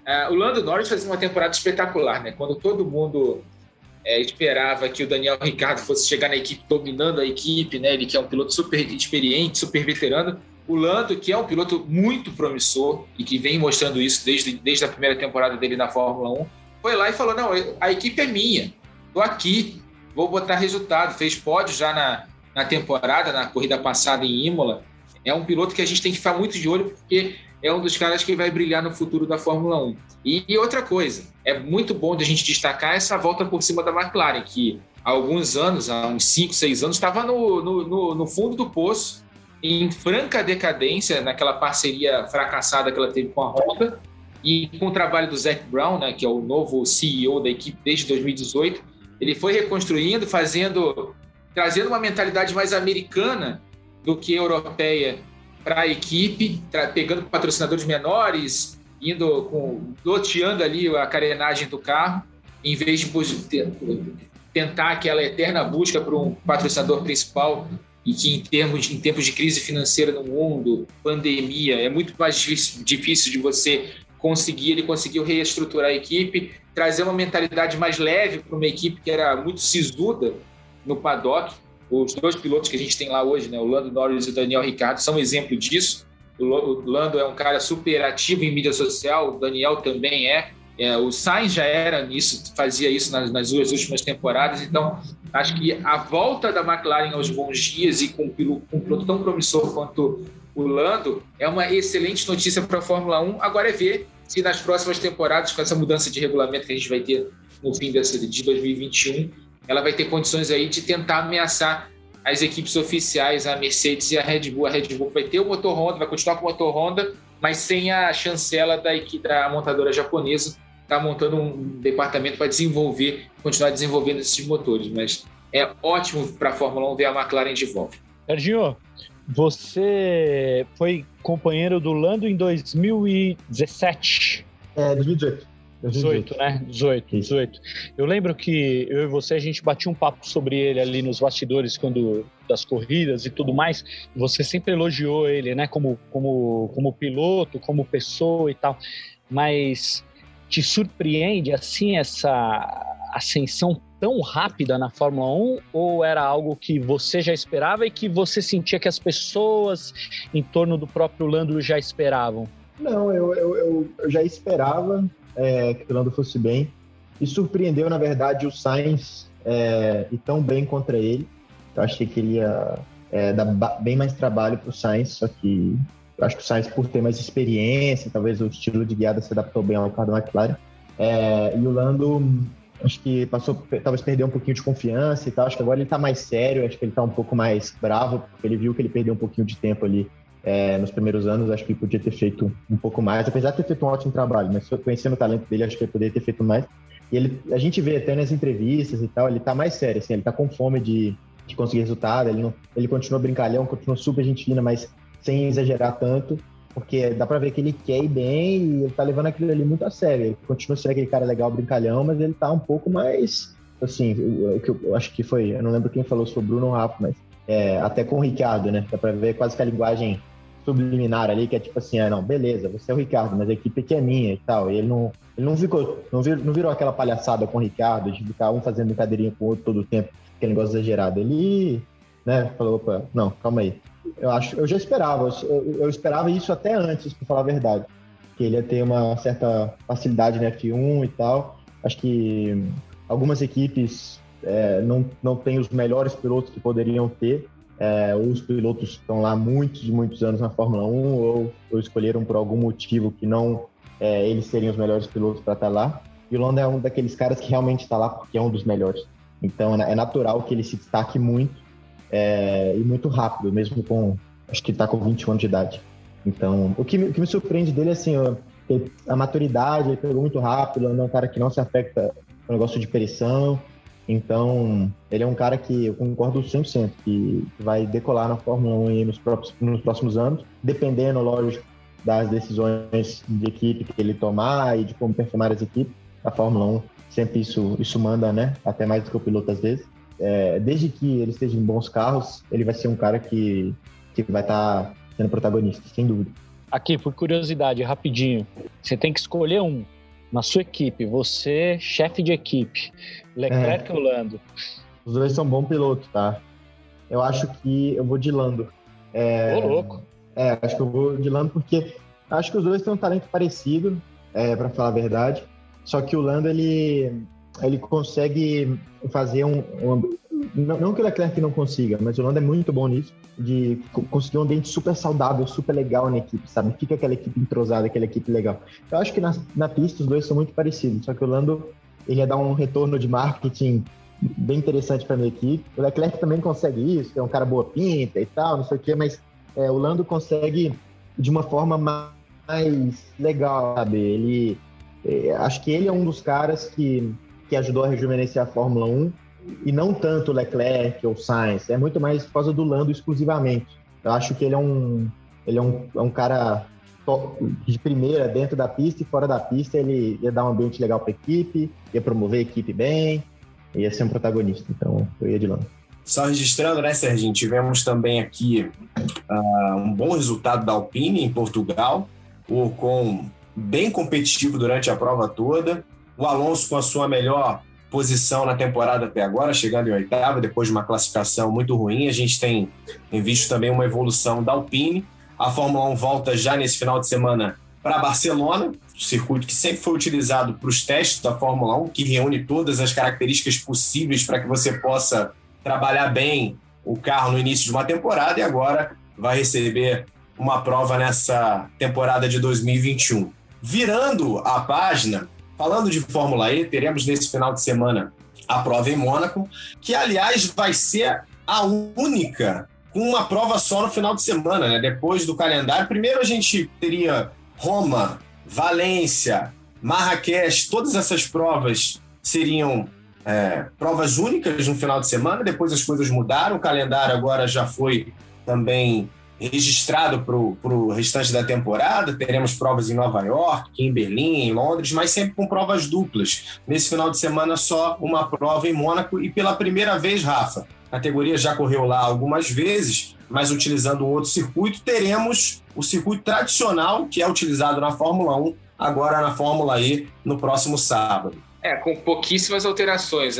Uh, o Lando Norris fazia uma temporada espetacular, né? Quando todo mundo é, esperava que o Daniel Ricciardo fosse chegar na equipe dominando a equipe, né? Ele que é um piloto super experiente, super veterano. O Lando, que é um piloto muito promissor e que vem mostrando isso desde, desde a primeira temporada dele na Fórmula 1, foi lá e falou: não, a equipe é minha, tô aqui, vou botar resultado. Fez pódio já na, na temporada, na corrida passada em Imola. É um piloto que a gente tem que ficar muito de olho, porque é um dos caras que vai brilhar no futuro da Fórmula 1. E, e outra coisa, é muito bom de a gente destacar essa volta por cima da McLaren, que há alguns anos, há uns 5, 6 anos, estava no, no, no, fundo do poço, em franca decadência naquela parceria fracassada que ela teve com a Honda e com o trabalho do Zac Brown, né, que é o novo CEO da equipe desde 2018, ele foi reconstruindo, fazendo, trazendo uma mentalidade mais americana do que europeia para a equipe, pegando patrocinadores menores, indo com loteando ali a carenagem do carro, em vez de tentar aquela eterna busca por um patrocinador principal e que em termos em tempos de crise financeira no mundo, pandemia, é muito mais difícil, difícil de você conseguir. Ele conseguiu reestruturar a equipe, trazer uma mentalidade mais leve para uma equipe que era muito sisuda no paddock. Os dois pilotos que a gente tem lá hoje, né, o Lando Norris e o Daniel Ricciardo, são um exemplo disso. O Lando é um cara super ativo em mídia social, o Daniel também é. É, o Sainz já era nisso, fazia isso nas, nas, duas últimas temporadas, então acho que a volta da McLaren aos bons dias e com, com um piloto tão promissor quanto o Lando é uma excelente notícia para a Fórmula 1. Agora é ver se nas próximas temporadas, com essa mudança de regulamento que a gente vai ter no fim dessa, de 2021, ela vai ter condições aí de tentar ameaçar as equipes oficiais, a Mercedes e a Red Bull. A Red Bull vai ter o motor Honda, vai continuar com o motor Honda, mas sem a chancela da, equipe, da montadora japonesa está montando um departamento para desenvolver, continuar desenvolvendo esses motores. Mas é ótimo para a Fórmula 1 ver a McLaren de volta. Serginho, você foi companheiro do Lando em 2017. É, 2018. 18, né? 18, 18. Eu lembro que eu e você, a gente batia um papo sobre ele ali nos bastidores quando das corridas e tudo mais. Você sempre elogiou ele, né? Como, como, como piloto, como pessoa e tal. Mas te surpreende assim essa ascensão tão rápida na Fórmula 1 ou era algo que você já esperava e que você sentia que as pessoas em torno do próprio Lando já esperavam? Não, eu, eu, eu, eu já esperava é, que o Lando fosse bem e surpreendeu, na verdade, o Sainz é, e tão bem contra ele. Eu achei que ele ia é, dar bem mais trabalho para o Sainz, só que eu acho que o Sainz, por ter mais experiência, talvez o estilo de guiada se adaptou bem ao carro da McLaren. É, e o Lando, acho que passou, talvez perdeu um pouquinho de confiança e tal. Acho que agora ele está mais sério, acho que ele está um pouco mais bravo, porque ele viu que ele perdeu um pouquinho de tempo ali é, nos primeiros anos. Acho que podia ter feito um pouco mais, apesar de ter feito um ótimo trabalho, mas conhecendo o talento dele, acho que ele poderia ter feito mais. E ele, a gente vê até nas entrevistas e tal, ele está mais sério, assim, ele está com fome de, de conseguir resultado, ele, não, ele continua brincalhão, continua super gente fina, mas sem exagerar tanto, porque dá pra ver que ele quer ir bem e ele tá levando aquilo ali muito a sério. Ele continua sendo aquele cara legal, brincalhão, mas ele tá um pouco mais, assim, o que eu, acho que foi, eu não lembro quem falou sobre Bruno Rafa, mas é, até com o Ricardo, né? Dá pra ver quase que a linguagem subliminar ali, que é tipo assim, ah, não, beleza, você é o Ricardo, mas a equipe aqui é minha e tal. E ele não, ele não ficou, não virou, não virou aquela palhaçada com o Ricardo, de ficar um fazendo brincadeirinha com o outro todo o tempo, aquele negócio exagerado. Ele, né, falou, opa, não, calma aí. Eu acho, eu já esperava, eu, eu esperava isso até antes, para falar a verdade, que ele ia ter uma certa facilidade no F1 e tal. Acho que algumas equipes é, não, não têm os melhores pilotos que poderiam ter. É, os pilotos estão lá muitos e muitos anos na Fórmula 1, ou, ou escolheram por algum motivo que não é, eles seriam os melhores pilotos para estar tá lá. E o Lando é um daqueles caras que realmente está lá porque é um dos melhores. Então é natural que ele se destaque muito é, e muito rápido, mesmo com. Acho que está com 21 anos de idade. Então, o que, o que me surpreende dele é assim, a maturidade, ele pegou muito rápido, ele é um cara que não se afeta com o negócio de pressão. Então, ele é um cara que eu concordo 100% que vai decolar na Fórmula 1 nos, nos próximos anos, dependendo, lógico, das decisões de equipe que ele tomar e de como performar as equipes. A Fórmula 1 sempre isso, isso manda, né? Até mais do que o piloto às vezes é, desde que ele esteja em bons carros, ele vai ser um cara que, que vai estar tá sendo protagonista, sem dúvida. Aqui, por curiosidade, rapidinho, você tem que escolher um na sua equipe, você, chefe de equipe, Leclerc é. ou Lando? Os dois são bons pilotos, tá? Eu acho que eu vou de Lando. É, Ô, louco. É, acho que eu vou de Lando porque acho que os dois têm um talento parecido, é, para falar a verdade. Só que o Lando, ele, ele consegue fazer um, um não, não, que o Leclerc não consiga, mas o Lando é muito bom nisso, de conseguir um ambiente super saudável, super legal na equipe, sabe? Fica aquela equipe entrosada, aquela equipe legal. Eu acho que na, na pista os dois são muito parecidos, só que o Lando ele ia dar um retorno de marketing bem interessante para minha equipe. O Leclerc também consegue isso, é um cara boa pinta e tal, não sei o quê, mas é, o Lando consegue de uma forma mais legal, sabe? Ele, é, acho que ele é um dos caras que, que ajudou a rejuvenescer a Fórmula 1 e não tanto Leclerc ou Sainz, é muito mais por causa do Lando exclusivamente. Eu acho que ele é um, ele é um, é um cara de primeira dentro da pista e fora da pista ele ia dar um ambiente legal para a equipe, ia promover a equipe bem, ia ser um protagonista. Então eu ia de Lando. Só registrando, né, Serginho? Tivemos também aqui uh, um bom resultado da Alpine em Portugal, o Ocon bem competitivo durante a prova toda, o Alonso com a sua melhor posição na temporada até agora, chegando em oitava, depois de uma classificação muito ruim. A gente tem, visto também uma evolução da Alpine. A Fórmula 1 volta já nesse final de semana para Barcelona, circuito que sempre foi utilizado para os testes da Fórmula 1, que reúne todas as características possíveis para que você possa trabalhar bem o carro no início de uma temporada e agora vai receber uma prova nessa temporada de 2021. Virando a página, Falando de Fórmula E, teremos nesse final de semana a prova em Mônaco, que aliás vai ser a única com uma prova só no final de semana, né? Depois do calendário. Primeiro a gente teria Roma, Valência, Marrakech, todas essas provas seriam é, provas únicas no final de semana. Depois as coisas mudaram, o calendário agora já foi também registrado para o restante da temporada. Teremos provas em Nova York, em Berlim, em Londres, mas sempre com provas duplas. Nesse final de semana, só uma prova em Mônaco e pela primeira vez, Rafa. A categoria já correu lá algumas vezes, mas utilizando um outro circuito, teremos o circuito tradicional que é utilizado na Fórmula 1, agora na Fórmula E, no próximo sábado. É, com pouquíssimas alterações.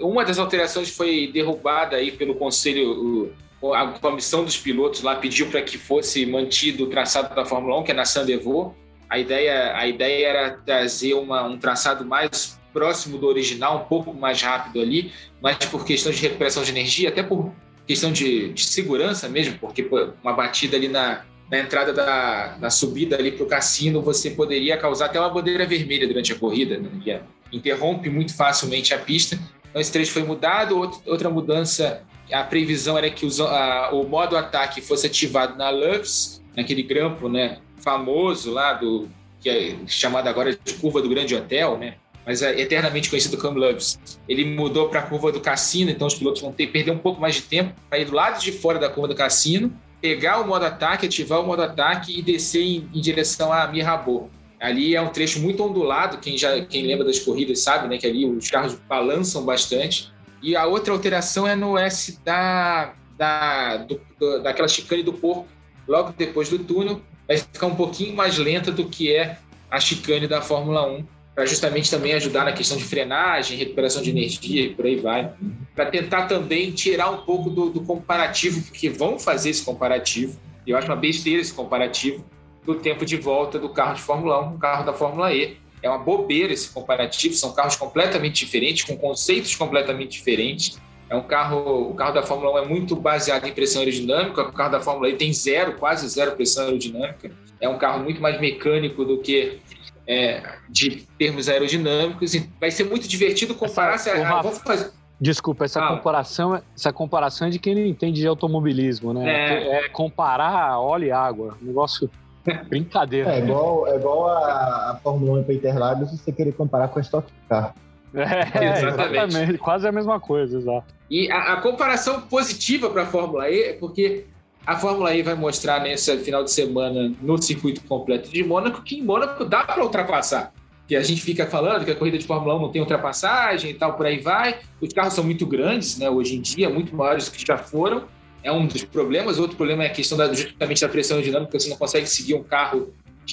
Uma das alterações foi derrubada aí pelo Conselho a comissão dos pilotos lá pediu para que fosse mantido o traçado da Fórmula 1, que é na Sandevaux. A ideia, a ideia era trazer uma, um traçado mais próximo do original, um pouco mais rápido ali, mas por questão de recuperação de energia, até por questão de, de segurança mesmo, porque uma batida ali na, na entrada da, da subida ali para o cassino, você poderia causar até uma bandeira vermelha durante a corrida, né? interrompe muito facilmente a pista. Então esse trecho foi mudado, outra mudança a previsão era que os, a, o modo ataque fosse ativado na Lux, naquele grampo né, famoso lá, do, que é chamado agora de curva do Grande Hotel, né? mas é eternamente conhecido como Loves. Ele mudou para a curva do cassino, então os pilotos vão ter perder um pouco mais de tempo para ir do lado de fora da curva do cassino, pegar o modo ataque, ativar o modo ataque e descer em, em direção a Mirabô. Ali é um trecho muito ondulado, quem já quem lembra das corridas sabe, né, que ali os carros balançam bastante. E a outra alteração é no S da, da, do, daquela chicane do porco, logo depois do túnel, vai ficar um pouquinho mais lenta do que é a chicane da Fórmula 1, para justamente também ajudar na questão de frenagem, recuperação de energia e por aí vai. Para tentar também tirar um pouco do, do comparativo, porque vão fazer esse comparativo, eu acho uma besteira esse comparativo, do tempo de volta do carro de Fórmula 1 com o carro da Fórmula E é uma bobeira esse comparativo, são carros completamente diferentes, com conceitos completamente diferentes. É um carro, o carro da Fórmula 1 é muito baseado em pressão aerodinâmica, o carro da Fórmula E tem zero, quase zero pressão aerodinâmica. É um carro muito mais mecânico do que é, de termos aerodinâmicos. E vai ser muito divertido comparar. Essa, se, ah, fazer... Desculpa, essa ah. comparação, essa comparação é de quem não entende de automobilismo, né? É, é comparar óleo e água. Negócio Brincadeira. É igual, é igual a, a Fórmula 1 para Interlagos você querer comparar com a Stock Car. É, exatamente. exatamente. Quase a mesma coisa, exato. E a, a comparação positiva para a Fórmula E é porque a Fórmula E vai mostrar nesse final de semana no circuito completo de Mônaco que em Mônaco dá para ultrapassar. Que a gente fica falando que a corrida de Fórmula 1 não tem ultrapassagem e tal, por aí vai. Os carros são muito grandes, né, hoje em dia, muito maiores do que já foram é um dos problemas. Outro problema é a questão da, justamente da pressão dinâmica, você não consegue seguir um carro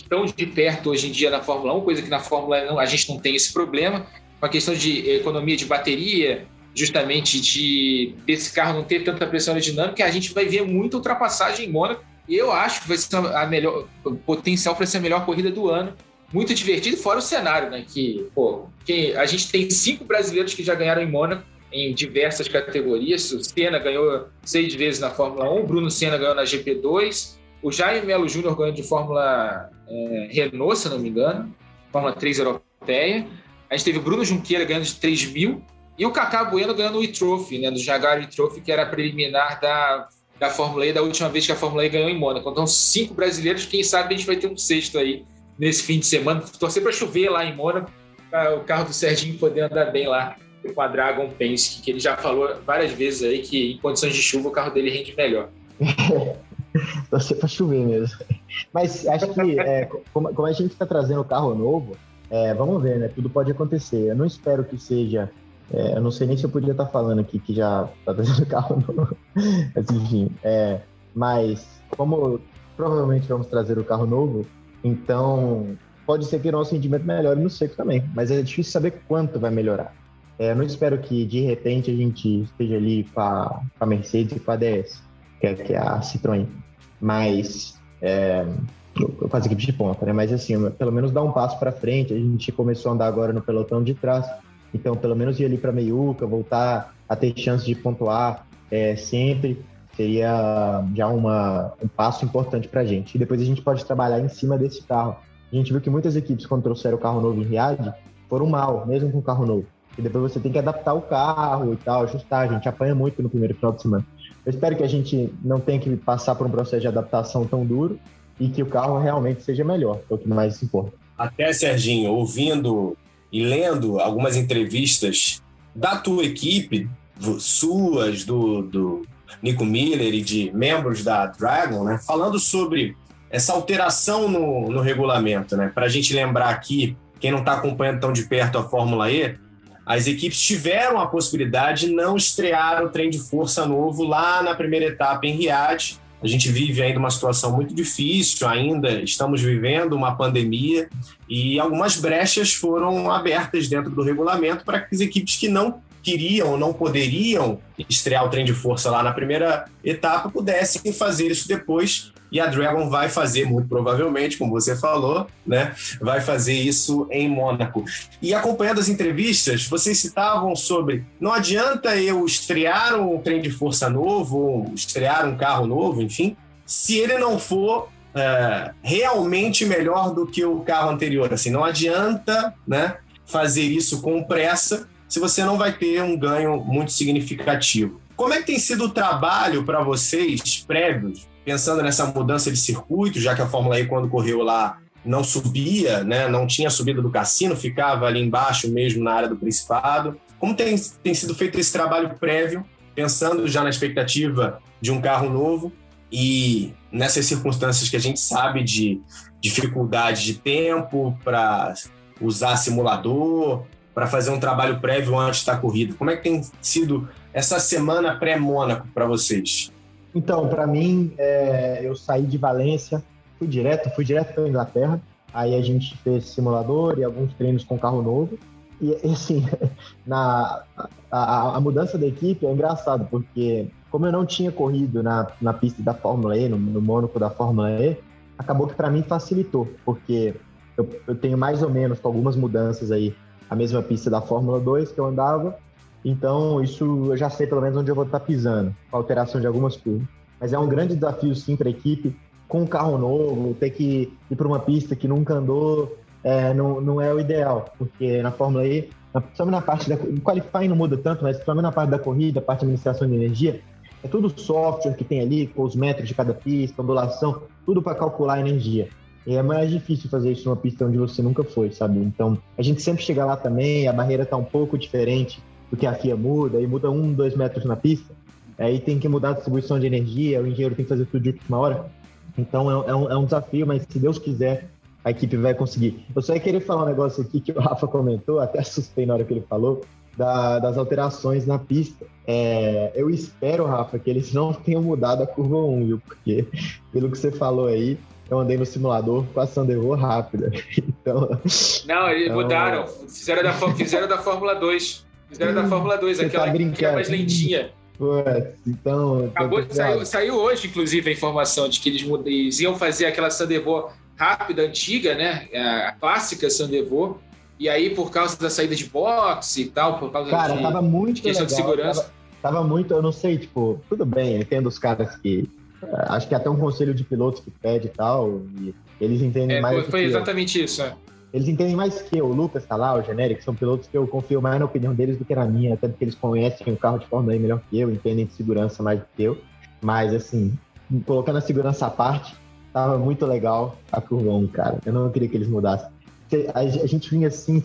tão de perto hoje em dia na Fórmula 1, coisa que na Fórmula 1 a gente não tem esse problema. Com a questão de economia de bateria, justamente de desse carro não ter tanta pressão aerodinâmica, a gente vai ver muita ultrapassagem em Mônaco. Eu acho que vai ser a melhor potencial para ser a melhor corrida do ano. Muito divertido, fora o cenário, né? Que, pô, que a gente tem cinco brasileiros que já ganharam em Mônaco em diversas categorias. O Senna ganhou seis vezes na Fórmula 1, o Bruno Senna ganhou na GP2, o Jaime Melo Júnior ganhou de Fórmula é, Renault, se não me engano, Fórmula 3 europeia. A gente teve o Bruno Junqueira ganhando de 3 mil e o Kaká Bueno ganhando o e-trophy, né, do Jaguar e-trophy, que era preliminar da da Fórmula E da última vez que a Fórmula E ganhou em Mônaco. Então, cinco brasileiros, quem sabe a gente vai ter um sexto aí nesse fim de semana. Torcer para chover lá em Mônaco, para o carro do Serginho poder andar bem lá com a Dragon Penske, que ele já falou várias vezes aí que em condições de chuva o carro dele rende melhor. Torcer para chover mesmo. Mas acho que, é, como, como, a gente está trazendo o carro novo, é, vamos ver, né? Tudo pode acontecer. Eu não espero que seja. É, eu não sei nem se eu podia estar tá falando aqui que já está trazendo carro novo. Mas, enfim, é, mas como provavelmente vamos trazer o carro novo, então pode ser que o nosso rendimento melhore no seco também. Mas é difícil saber quanto vai melhorar. É, eu não espero que de repente a gente esteja ali com a, Mercedes e com a DS, que é, que é a Citroën. Mas é, com as equipes de ponta, né? Mas assim, pelo menos dar um passo para frente. A gente começou a andar agora no pelotão de trás, então pelo menos ir ali para meiuca, voltar a ter chance de pontuar é, sempre seria já uma, um passo importante para a gente. E depois a gente pode trabalhar em cima desse carro. A gente viu que muitas equipes, quando trouxeram o carro novo em Riad, foram mal, mesmo com o carro novo. E depois você tem que adaptar o carro e tal, ajustar. A gente apanha muito no primeiro final de semana. Eu espero que a gente não tenha que passar por um processo de adaptação tão duro e que o carro realmente seja melhor, é o que mais importa. Até, Serginho, ouvindo e lendo algumas entrevistas da tua equipe, suas, do, do Nico Miller e de membros da Dragon, né, falando sobre essa alteração no, no regulamento. Né, Para a gente lembrar aqui, quem não está acompanhando tão de perto a Fórmula E, as equipes tiveram a possibilidade de não estrear o trem de força novo lá na primeira etapa em Riad. A gente vive ainda uma situação muito difícil, ainda estamos vivendo uma pandemia e algumas brechas foram abertas dentro do regulamento para que as equipes que não queriam ou não poderiam estrear o trem de força lá na primeira etapa pudessem fazer isso depois e a Dragon vai fazer, muito provavelmente, como você falou, né? Vai fazer isso em Mônaco. E acompanhando as entrevistas, vocês citavam sobre não adianta eu estrear um trem de força novo, estrear um carro novo, enfim, se ele não for é, realmente melhor do que o carro anterior. Assim, não adianta né, fazer isso com pressa se você não vai ter um ganho muito significativo. Como é que tem sido o trabalho para vocês prévios pensando nessa mudança de circuito, já que a Fórmula E, quando correu lá, não subia, né, não tinha subida do cassino, ficava ali embaixo mesmo na área do Principado. Como tem, tem sido feito esse trabalho prévio, pensando já na expectativa de um carro novo e nessas circunstâncias que a gente sabe de dificuldade de tempo para usar simulador, para fazer um trabalho prévio antes da corrida. Como é que tem sido essa semana pré-Mônaco para vocês? Então, para mim, é, eu saí de Valência, fui direto, fui direto para Inglaterra. Aí a gente fez simulador e alguns treinos com carro novo. E assim, na, a, a, mudança da equipe é engraçado, porque como eu não tinha corrido na, na pista da Fórmula E, no, no Mônaco da Fórmula E, acabou que para mim facilitou, porque eu, eu tenho mais ou menos, com algumas mudanças aí, a mesma pista da Fórmula 2 que eu andava, então, isso eu já sei pelo menos onde eu vou estar pisando, com a alteração de algumas curvas. Mas é um grande desafio, sim, para a equipe, com um carro novo, ter que ir para uma pista que nunca andou, é, não, não é o ideal, porque na Fórmula E, principalmente na parte da. O qualifying não muda tanto, mas principalmente na parte da corrida, parte de administração de energia, é tudo software que tem ali, com os metros de cada pista, ondulação, tudo para calcular a energia. E é mais difícil fazer isso numa pista onde você nunca foi, sabe? Então, a gente sempre chega lá também, a barreira está um pouco diferente porque a FIA muda, e muda um, dois metros na pista, aí tem que mudar a distribuição de energia, o engenheiro tem que fazer tudo de última hora. Então é, é, um, é um desafio, mas se Deus quiser, a equipe vai conseguir. Eu só ia querer falar um negócio aqui que o Rafa comentou, até assustei na hora que ele falou, da, das alterações na pista. É, eu espero, Rafa, que eles não tenham mudado a curva 1, viu? Porque, pelo que você falou aí, eu andei no simulador com a Sandero rápida. Então, não, eles então... mudaram. Fizeram da, fizeram da Fórmula 2. Fizeram da Fórmula 2, Você aquela tá que é mais lentinha. então. Acabou, saiu, saiu, hoje, inclusive, a informação de que eles, eles iam fazer aquela Sandevô rápida, antiga, né? A clássica Sandevô. E aí, por causa da saída de boxe e tal, por causa Cara, de tava muito questão legal, de segurança. Tava, tava, muito, eu não sei, tipo, tudo bem, entendo os caras que. Acho que até um conselho de pilotos que pede e tal, e eles entendem é, mais. Foi, foi exatamente eu. isso, é. Eles entendem mais que eu. O Lucas tá lá, o Genérico, são pilotos que eu confio mais na opinião deles do que na minha, até porque eles conhecem o carro de Fórmula E melhor que eu, entendem de segurança mais do que eu. Mas, assim, colocando a segurança à parte, tava muito legal a curva 1, cara. Eu não queria que eles mudassem. A gente vinha assim,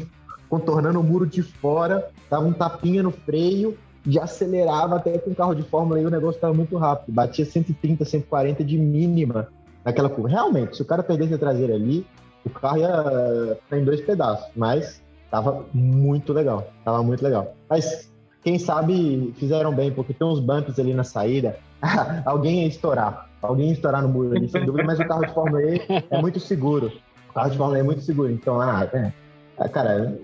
contornando o muro de fora, dava um tapinha no freio, já acelerava até com o carro de Fórmula e o negócio estava muito rápido. Batia 130, 140 de mínima naquela curva. Realmente, se o cara perdesse a traseira ali, o carro ia em dois pedaços. Mas tava muito legal. Tava muito legal. Mas quem sabe fizeram bem, porque tem uns bumps ali na saída. Alguém ia estourar. Alguém ia estourar no muro ali, sem dúvida, mas o carro de Fórmula E é muito seguro. O carro de Fórmula E é muito seguro. Então, ah, é. Ah, cara,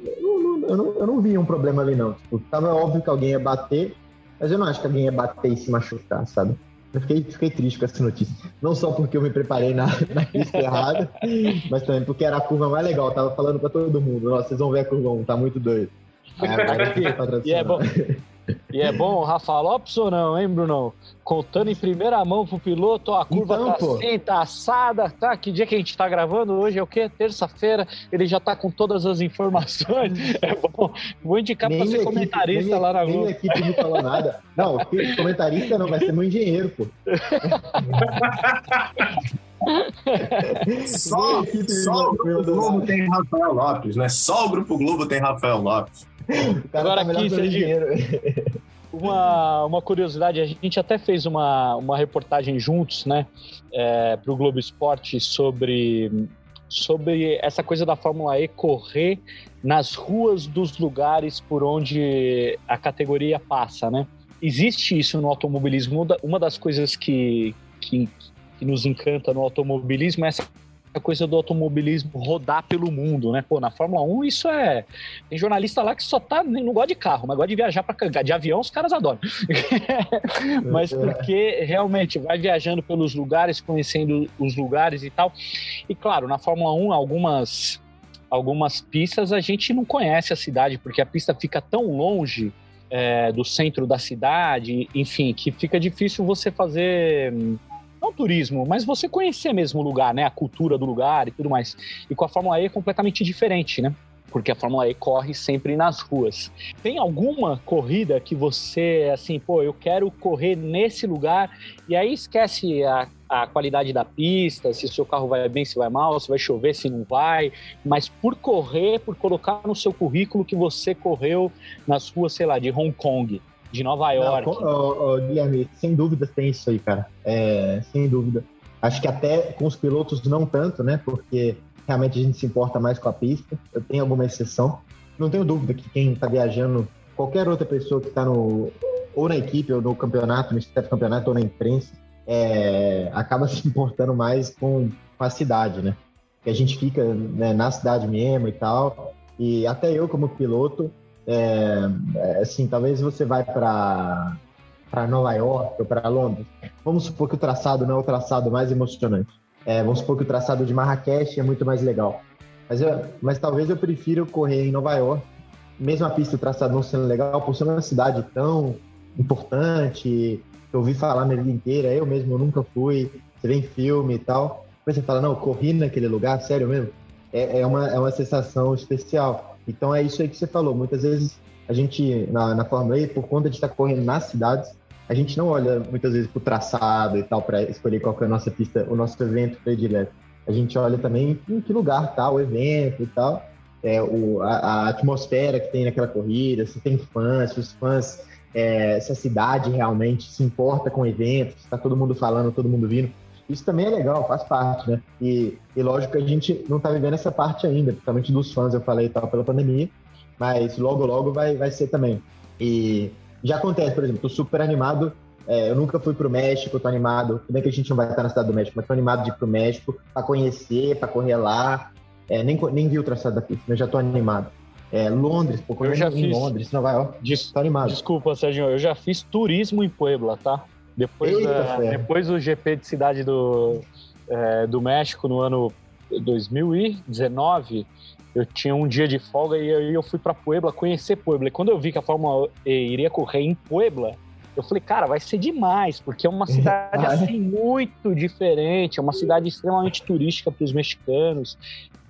eu não, eu, não, vi um problema ali, não. Tipo, tava óbvio que alguém ia bater, mas eu não acho que alguém ia bater e se machucar, sabe? Eu fiquei, fiquei triste com essa notícia. Não só porque eu me preparei na, na pista errada, mas também porque era a curva mais legal. Eu tava falando pra todo mundo, nossa, vocês vão ver a curva 1, tá muito doido. E é bom. E é bom o Rafa Lopes ou não, hein, Bruno? Contando em primeira mão pro piloto, ó, a curva então, tá pô. assim, tá assada, tá? Que dia que a gente tá gravando? Hoje é o quê? Terça-feira, ele já tá com todas as informações. É bom. Vou indicar nem pra ser comentarista equipe, lá na Globo. Nem a equipe me falou nada. Não, comentarista não, vai ser meu engenheiro, pô. só, só o Grupo Globo tem Rafael Lopes, né? Só o Grupo Globo tem Rafael Lopes. Agora tá aqui, Serginho, uma, uma curiosidade, a gente até fez uma, uma reportagem juntos, né, é, para o Globo Esporte sobre, sobre essa coisa da Fórmula E correr nas ruas dos lugares por onde a categoria passa, né? Existe isso no automobilismo. Uma das coisas que, que, que nos encanta no automobilismo é essa coisa do automobilismo rodar pelo mundo, né? Pô, na Fórmula 1 isso é. Tem jornalista lá que só tá. não gosta de carro, mas gosta de viajar para De avião, os caras adoram. mas porque realmente vai viajando pelos lugares, conhecendo os lugares e tal. E claro, na Fórmula 1, algumas. Algumas pistas a gente não conhece a cidade, porque a pista fica tão longe é, do centro da cidade, enfim, que fica difícil você fazer não turismo, mas você conhecer mesmo o lugar, né? A cultura do lugar e tudo mais. E com a Fórmula E é completamente diferente, né? Porque a Fórmula E corre sempre nas ruas. Tem alguma corrida que você, assim, pô, eu quero correr nesse lugar e aí esquece a, a qualidade da pista, se o seu carro vai bem, se vai mal, se vai chover, se não vai, mas por correr, por colocar no seu currículo que você correu nas ruas, sei lá, de Hong Kong de Nova York. Não, oh, oh, Guilherme, sem dúvida tem isso aí, cara. É, sem dúvida. Acho que até com os pilotos não tanto, né? Porque realmente a gente se importa mais com a pista. Eu tenho alguma exceção. Não tenho dúvida que quem está viajando, qualquer outra pessoa que está no ou na equipe ou no campeonato, no staff campeonato ou na imprensa, é, acaba se importando mais com, com a cidade, né? Que a gente fica né, na cidade mesmo e tal. E até eu como piloto é, é, assim, talvez você vai para para Nova York ou para Londres. Vamos supor que o traçado não é o traçado mais emocionante. É, vamos supor que o traçado de Marrakech é muito mais legal. Mas, eu, mas talvez eu prefira correr em Nova York, mesmo a pista o traçado não sendo legal, por ser uma cidade tão importante, que eu ouvi falar minha vida inteira, eu mesmo eu nunca fui, você vê em filme e tal. Mas você fala, não, corri naquele lugar, sério mesmo? É, é, uma, é uma sensação especial. Então é isso aí que você falou. Muitas vezes a gente, na, na Fórmula E, por conta de estar correndo nas cidades, a gente não olha muitas vezes para o traçado e tal, para escolher qual é a nossa pista, o nosso evento predileto. A gente olha também em que lugar está o evento e tal, é, o, a, a, atmosfera que tem naquela corrida, se tem fãs, se os fãs, é, se a cidade realmente se importa com o evento, se está todo mundo falando, todo mundo vindo. Isso também é legal, faz parte, né? E, e lógico que a gente não está vivendo essa parte ainda, principalmente dos fãs, eu falei tal, pela pandemia, mas logo, logo vai, vai ser também. E já acontece, por exemplo, tô super animado, é, eu nunca fui pro México, tô animado, tudo bem que a gente não vai estar na cidade do México, mas tô animado de ir pro México para conhecer, para correr lá, é, nem, nem vi o traçado da pista, mas já tô animado. É, Londres, pô, eu já em fiz... Londres, Nova York, Des... tô animado. Desculpa, Sérgio, eu já fiz turismo em Puebla, tá? Depois, da, depois do GP de cidade do, é, do México no ano 2019, eu tinha um dia de folga e aí eu fui para Puebla conhecer Puebla. E quando eu vi que a Fórmula E iria correr em Puebla, eu falei, cara, vai ser demais, porque é uma cidade assim muito diferente, é uma cidade extremamente turística para os mexicanos,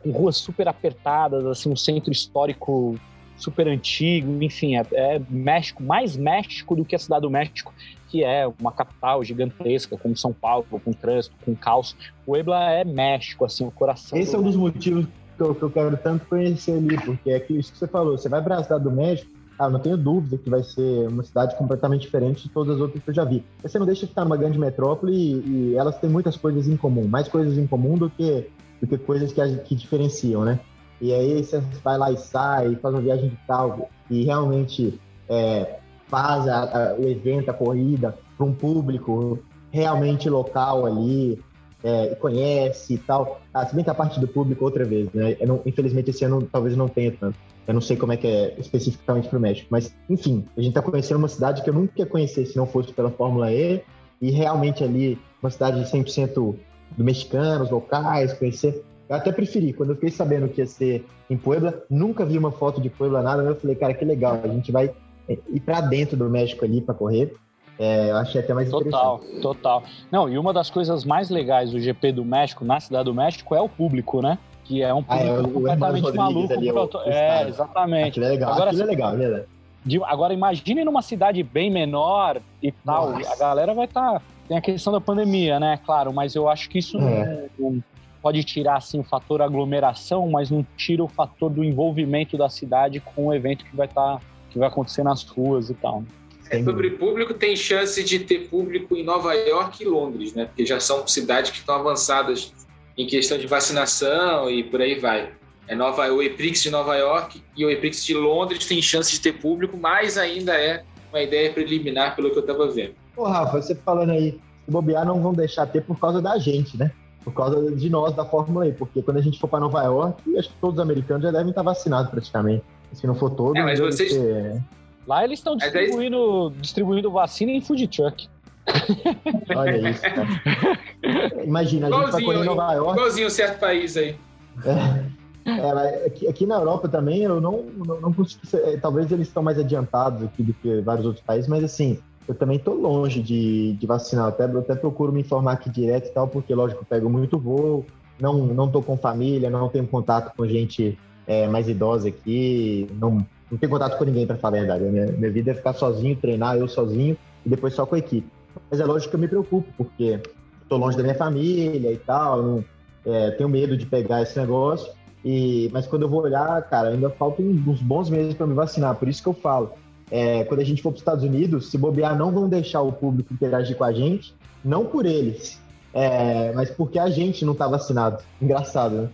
com ruas super apertadas, assim, um centro histórico super antigo, enfim, é, é México, mais México do que a cidade do México, que é uma capital gigantesca, como São Paulo, com trânsito, com caos. Puebla é México, assim, o coração. Esse do... é um dos motivos que eu, que eu, quero tanto conhecer ali, porque é isso que você falou, você vai para a cidade do México, ah, não tenho dúvida que vai ser uma cidade completamente diferente de todas as outras que eu já vi. Você não deixa de estar numa grande metrópole e, e elas têm muitas coisas em comum, mais coisas em comum do que, do que coisas que, que diferenciam, né? E aí você vai lá e sai, faz uma viagem de carro e realmente é, faz a, a, o evento, a corrida, para um público realmente local ali, é, conhece e tal. Ah, se bem que a parte do público, outra vez, né? Não, infelizmente esse ano talvez não tenha tanto. Eu não sei como é que é especificamente para o México, mas enfim, a gente está conhecendo uma cidade que eu nunca ia conhecer se não fosse pela Fórmula E e realmente ali uma cidade 100% do mexicanos, locais, conhecer. Eu até preferi, quando eu fiquei sabendo que ia ser em Puebla, nunca vi uma foto de Puebla nada, eu falei, cara, que legal, a gente vai ir para dentro do México ali para correr. É, eu achei até mais total, interessante. Total, Não, e uma das coisas mais legais do GP do México, na Cidade do México, é o público, né? Que é um público ah, é, completamente maluco. Ali, o, é, exatamente. Aquilo é legal, agora, aquilo é legal, né? De, agora, imagine numa cidade bem menor e tal, Nossa. a galera vai estar... Tá, tem a questão da pandemia, né? Claro, mas eu acho que isso é. não, não pode tirar assim o fator aglomeração, mas não tira o fator do envolvimento da cidade com o evento que vai estar tá, que vai acontecer nas ruas e tal. É, sobre público, tem chance de ter público em Nova York e Londres, né? Porque já são cidades que estão avançadas em questão de vacinação e por aí vai. É Nova, o EPRIX de Nova York e o EPRIX de Londres tem chance de ter público, mas ainda é uma ideia preliminar pelo que eu estava vendo. Ô, Rafa, você falando aí, se bobear não vão deixar ter por causa da gente, né? Por causa de nós da Fórmula E, porque quando a gente for para Nova York, acho que todos os americanos já devem estar vacinados praticamente. Se não for todos, é, mas vocês, ter... Lá eles estão distribuindo, distribuindo vacina em food truck. Olha isso, cara. Imagina, a gente vai correr em Nova York. Igualzinho certo país aí. É, é, aqui, aqui, na Europa também eu não, não, não consigo. É, talvez eles estão mais adiantados aqui do que vários outros países, mas assim, eu também estou longe de, de vacinar. Até, eu até procuro me informar aqui direto e tal, porque, lógico, eu pego muito voo, não, não tô com família, não tenho contato com gente é, mais idosa aqui, não, não tenho contato com ninguém, para falar a verdade. Minha, minha vida é ficar sozinho, treinar eu sozinho e depois só com a equipe. Mas é lógico que eu me preocupo, porque estou longe da minha família e tal, não, é, tenho medo de pegar esse negócio. E, mas quando eu vou olhar, cara, ainda faltam uns bons meses para me vacinar. Por isso que eu falo, é, quando a gente for para os Estados Unidos, se bobear, não vão deixar o público interagir com a gente, não por eles, é, mas porque a gente não está vacinado. Engraçado, né?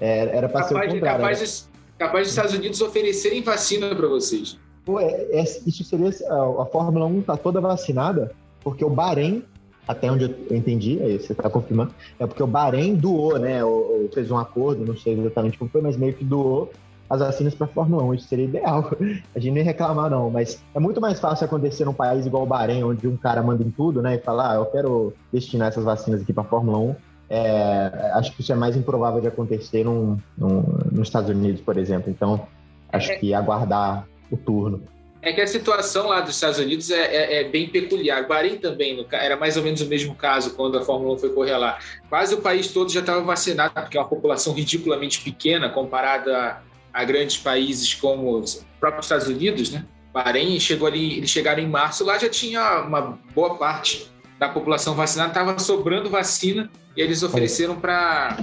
É, era para ser o contrário. Capaz, né? capaz dos Estados Unidos oferecerem vacina para vocês. Pô, é, é, isso seria. A, a Fórmula 1 está toda vacinada, porque o Bahrein, até onde eu entendi, aí você está confirmando, é porque o Bahrein doou, né? Ou, ou, fez um acordo, não sei exatamente como foi, mas meio que doou as vacinas para a Fórmula 1. Isso seria ideal. A gente nem reclamar, não. Mas é muito mais fácil acontecer num país igual o Bahrein, onde um cara manda em tudo, né? E fala, ah, eu quero destinar essas vacinas aqui para a Fórmula 1 é, acho que isso é mais improvável de acontecer num, num, nos Estados Unidos, por exemplo. Então, acho é, que aguardar o turno. É que a situação lá dos Estados Unidos é, é, é bem peculiar. Bahrein também no, era mais ou menos o mesmo caso quando a Fórmula 1 foi correr lá. Quase o país todo já estava vacinado, porque é uma população ridiculamente pequena comparada a, a grandes países como os próprios Estados Unidos, né? Bahrein chegou ali, eles chegaram em março, lá já tinha uma boa parte da população vacinada, estava sobrando vacina e eles ofereceram para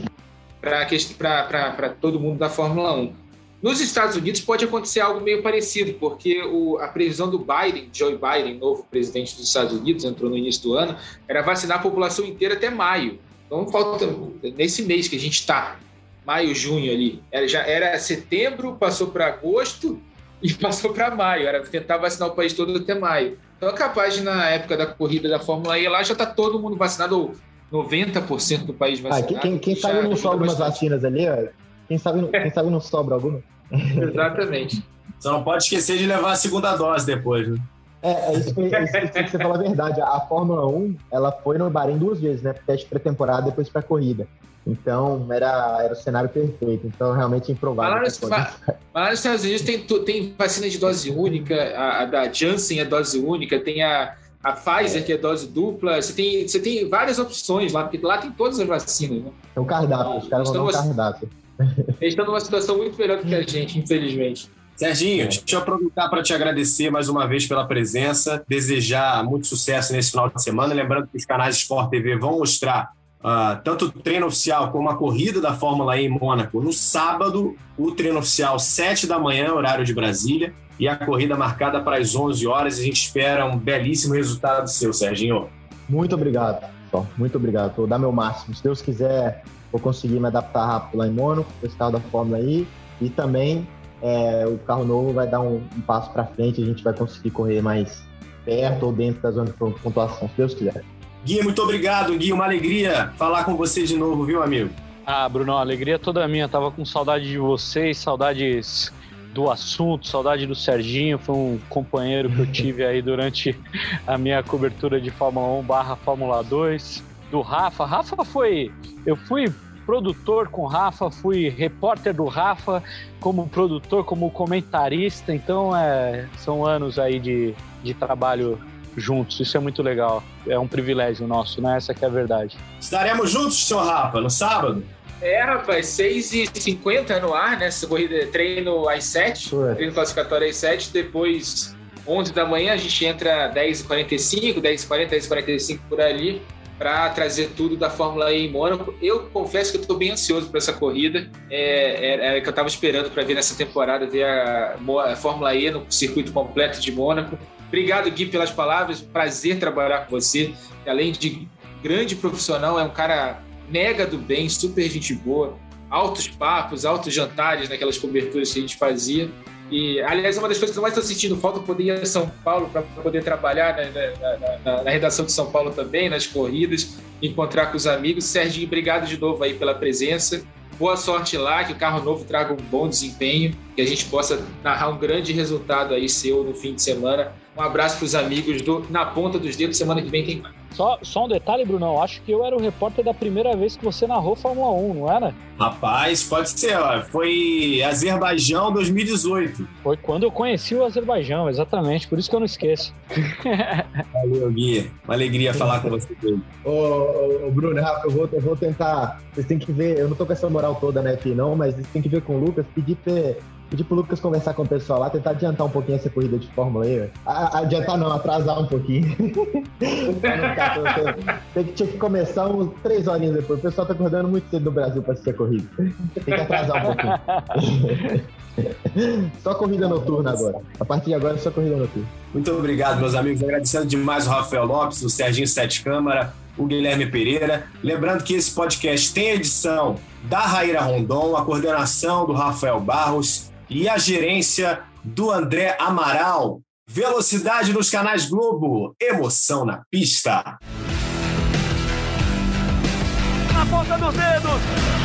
todo mundo da Fórmula 1. Nos Estados Unidos pode acontecer algo meio parecido, porque o, a previsão do Biden, Joe Biden, novo presidente dos Estados Unidos, entrou no início do ano, era vacinar a população inteira até maio. Então falta nesse mês que a gente está, maio, junho ali, era, já era setembro, passou para agosto e passou para maio. Era tentar vacinar o país todo até maio. Então é capaz de, na época da corrida da Fórmula E, lá já está todo mundo vacinado, 90% do país ah, vacinado. Ah, quem, quem sabe não sobra umas vacinas ali, ó. Quem sabe, quem sabe não sobra alguma. Exatamente. Só não pode esquecer de levar a segunda dose depois, né? É, é isso, que, é isso que você fala a verdade. A Fórmula 1, ela foi no Bahrein duas vezes, né? Teste pré-temporada, depois para corrida. Então, era, era o cenário perfeito. Então, realmente improvável. Lá, nos Estados Unidos tem, tem vacina de dose única, a, a da Janssen é dose única, tem a, a Pfizer, que é dose dupla. Você tem, você tem várias opções lá, porque lá tem todas as vacinas. Né? É um cardápio, os caras vão dar um cardápio. Eles estão numa situação muito melhor do que a gente, infelizmente. Serginho, deixa eu aproveitar para te agradecer mais uma vez pela presença, desejar muito sucesso nesse final de semana. Lembrando que os canais Sport TV vão mostrar uh, tanto o treino oficial como a corrida da Fórmula E em Mônaco no sábado, o treino oficial 7 da manhã, horário de Brasília, e a corrida marcada para as 11 horas. A gente espera um belíssimo resultado seu, Serginho. Muito obrigado, pessoal. Muito obrigado. Vou dar meu máximo. Se Deus quiser, vou conseguir me adaptar rápido lá em Mônaco, com esse carro da Fórmula E, e também é, o carro novo vai dar um, um passo para frente, a gente vai conseguir correr mais perto ou dentro da zona de pontuação, se Deus quiser. Gui, muito obrigado, Gui. Uma alegria falar com você de novo, viu, amigo? Ah, Bruno, a alegria toda minha. Tava com saudade de vocês, saudades do assunto, saudade do Serginho. Foi um companheiro que eu tive aí durante a minha cobertura de Fórmula 1 barra Fórmula 2. Do Rafa. Rafa foi. Eu fui produtor com o Rafa, fui repórter do Rafa, como produtor, como comentarista, então é, são anos aí de, de trabalho juntos, isso é muito legal, é um privilégio nosso, né? Essa que é a verdade. Estaremos juntos, senhor Rafa, no sábado? É, rapaz, 6h50 no ar, né? Essa corrida, treino às 7, treino classificatório às 7, depois 11 da manhã a gente entra 10h45, 10h40, 10h45 por ali para trazer tudo da Fórmula E em Mônaco. Eu confesso que eu estou bem ansioso para essa corrida. É, é, é, que eu estava esperando para ver nessa temporada, ver a, a, Fórmula E no circuito completo de Mônaco. Obrigado, Gui, pelas palavras. Prazer trabalhar com você. Além de grande profissional, é um cara mega do bem, super gente boa. Altos papos, altos jantares naquelas coberturas que a gente fazia. E, aliás, uma das coisas que eu mais estou sentindo falta é poder ir a São Paulo para poder trabalhar na, na, na, redação de São Paulo também, nas corridas, encontrar com os amigos. Serginho, obrigado de novo aí pela presença. Boa sorte lá, que o carro novo traga um bom desempenho, que a gente possa narrar um grande resultado aí seu no fim de semana. Um abraço para os amigos do Na Ponta dos Dedos, semana que vem tem mais. Só, só um detalhe, Brunão. Acho que eu era o repórter da primeira vez que você narrou Fórmula 1, não era? Rapaz, pode ser. Ó. Foi Azerbaijão 2018. Foi quando eu conheci o Azerbaijão, exatamente. Por isso que eu não esqueço. Valeu, Gui. Uma alegria falar com você. Ô, ô, ô, Bruno, Rafa, eu vou, eu vou tentar. Vocês têm que ver. Eu não tô com essa moral toda, né, aqui, não, mas vocês têm que ver com o Lucas, pedir pra pedir pro Lucas conversar com o pessoal lá, tentar adiantar um pouquinho essa corrida de Fórmula E. adiantar não, atrasar um pouquinho. tem que, tinha que começar uns três horinhas depois. O pessoal tá acordando muito cedo no Brasil pra assistir a corrida. Tem que atrasar um pouquinho. só corrida noturna agora. A partir de agora é só corrida noturna. Muito obrigado, meus amigos. Agradecendo demais o Rafael Lopes, o Serginho Sete Câmara, o Guilherme Pereira. Lembrando que esse podcast tem edição da Raíra Rondon, a coordenação do Rafael Barros e a gerência do André Amaral. Velocidade nos canais Globo, emoção na pista. Na ponta dos dedos,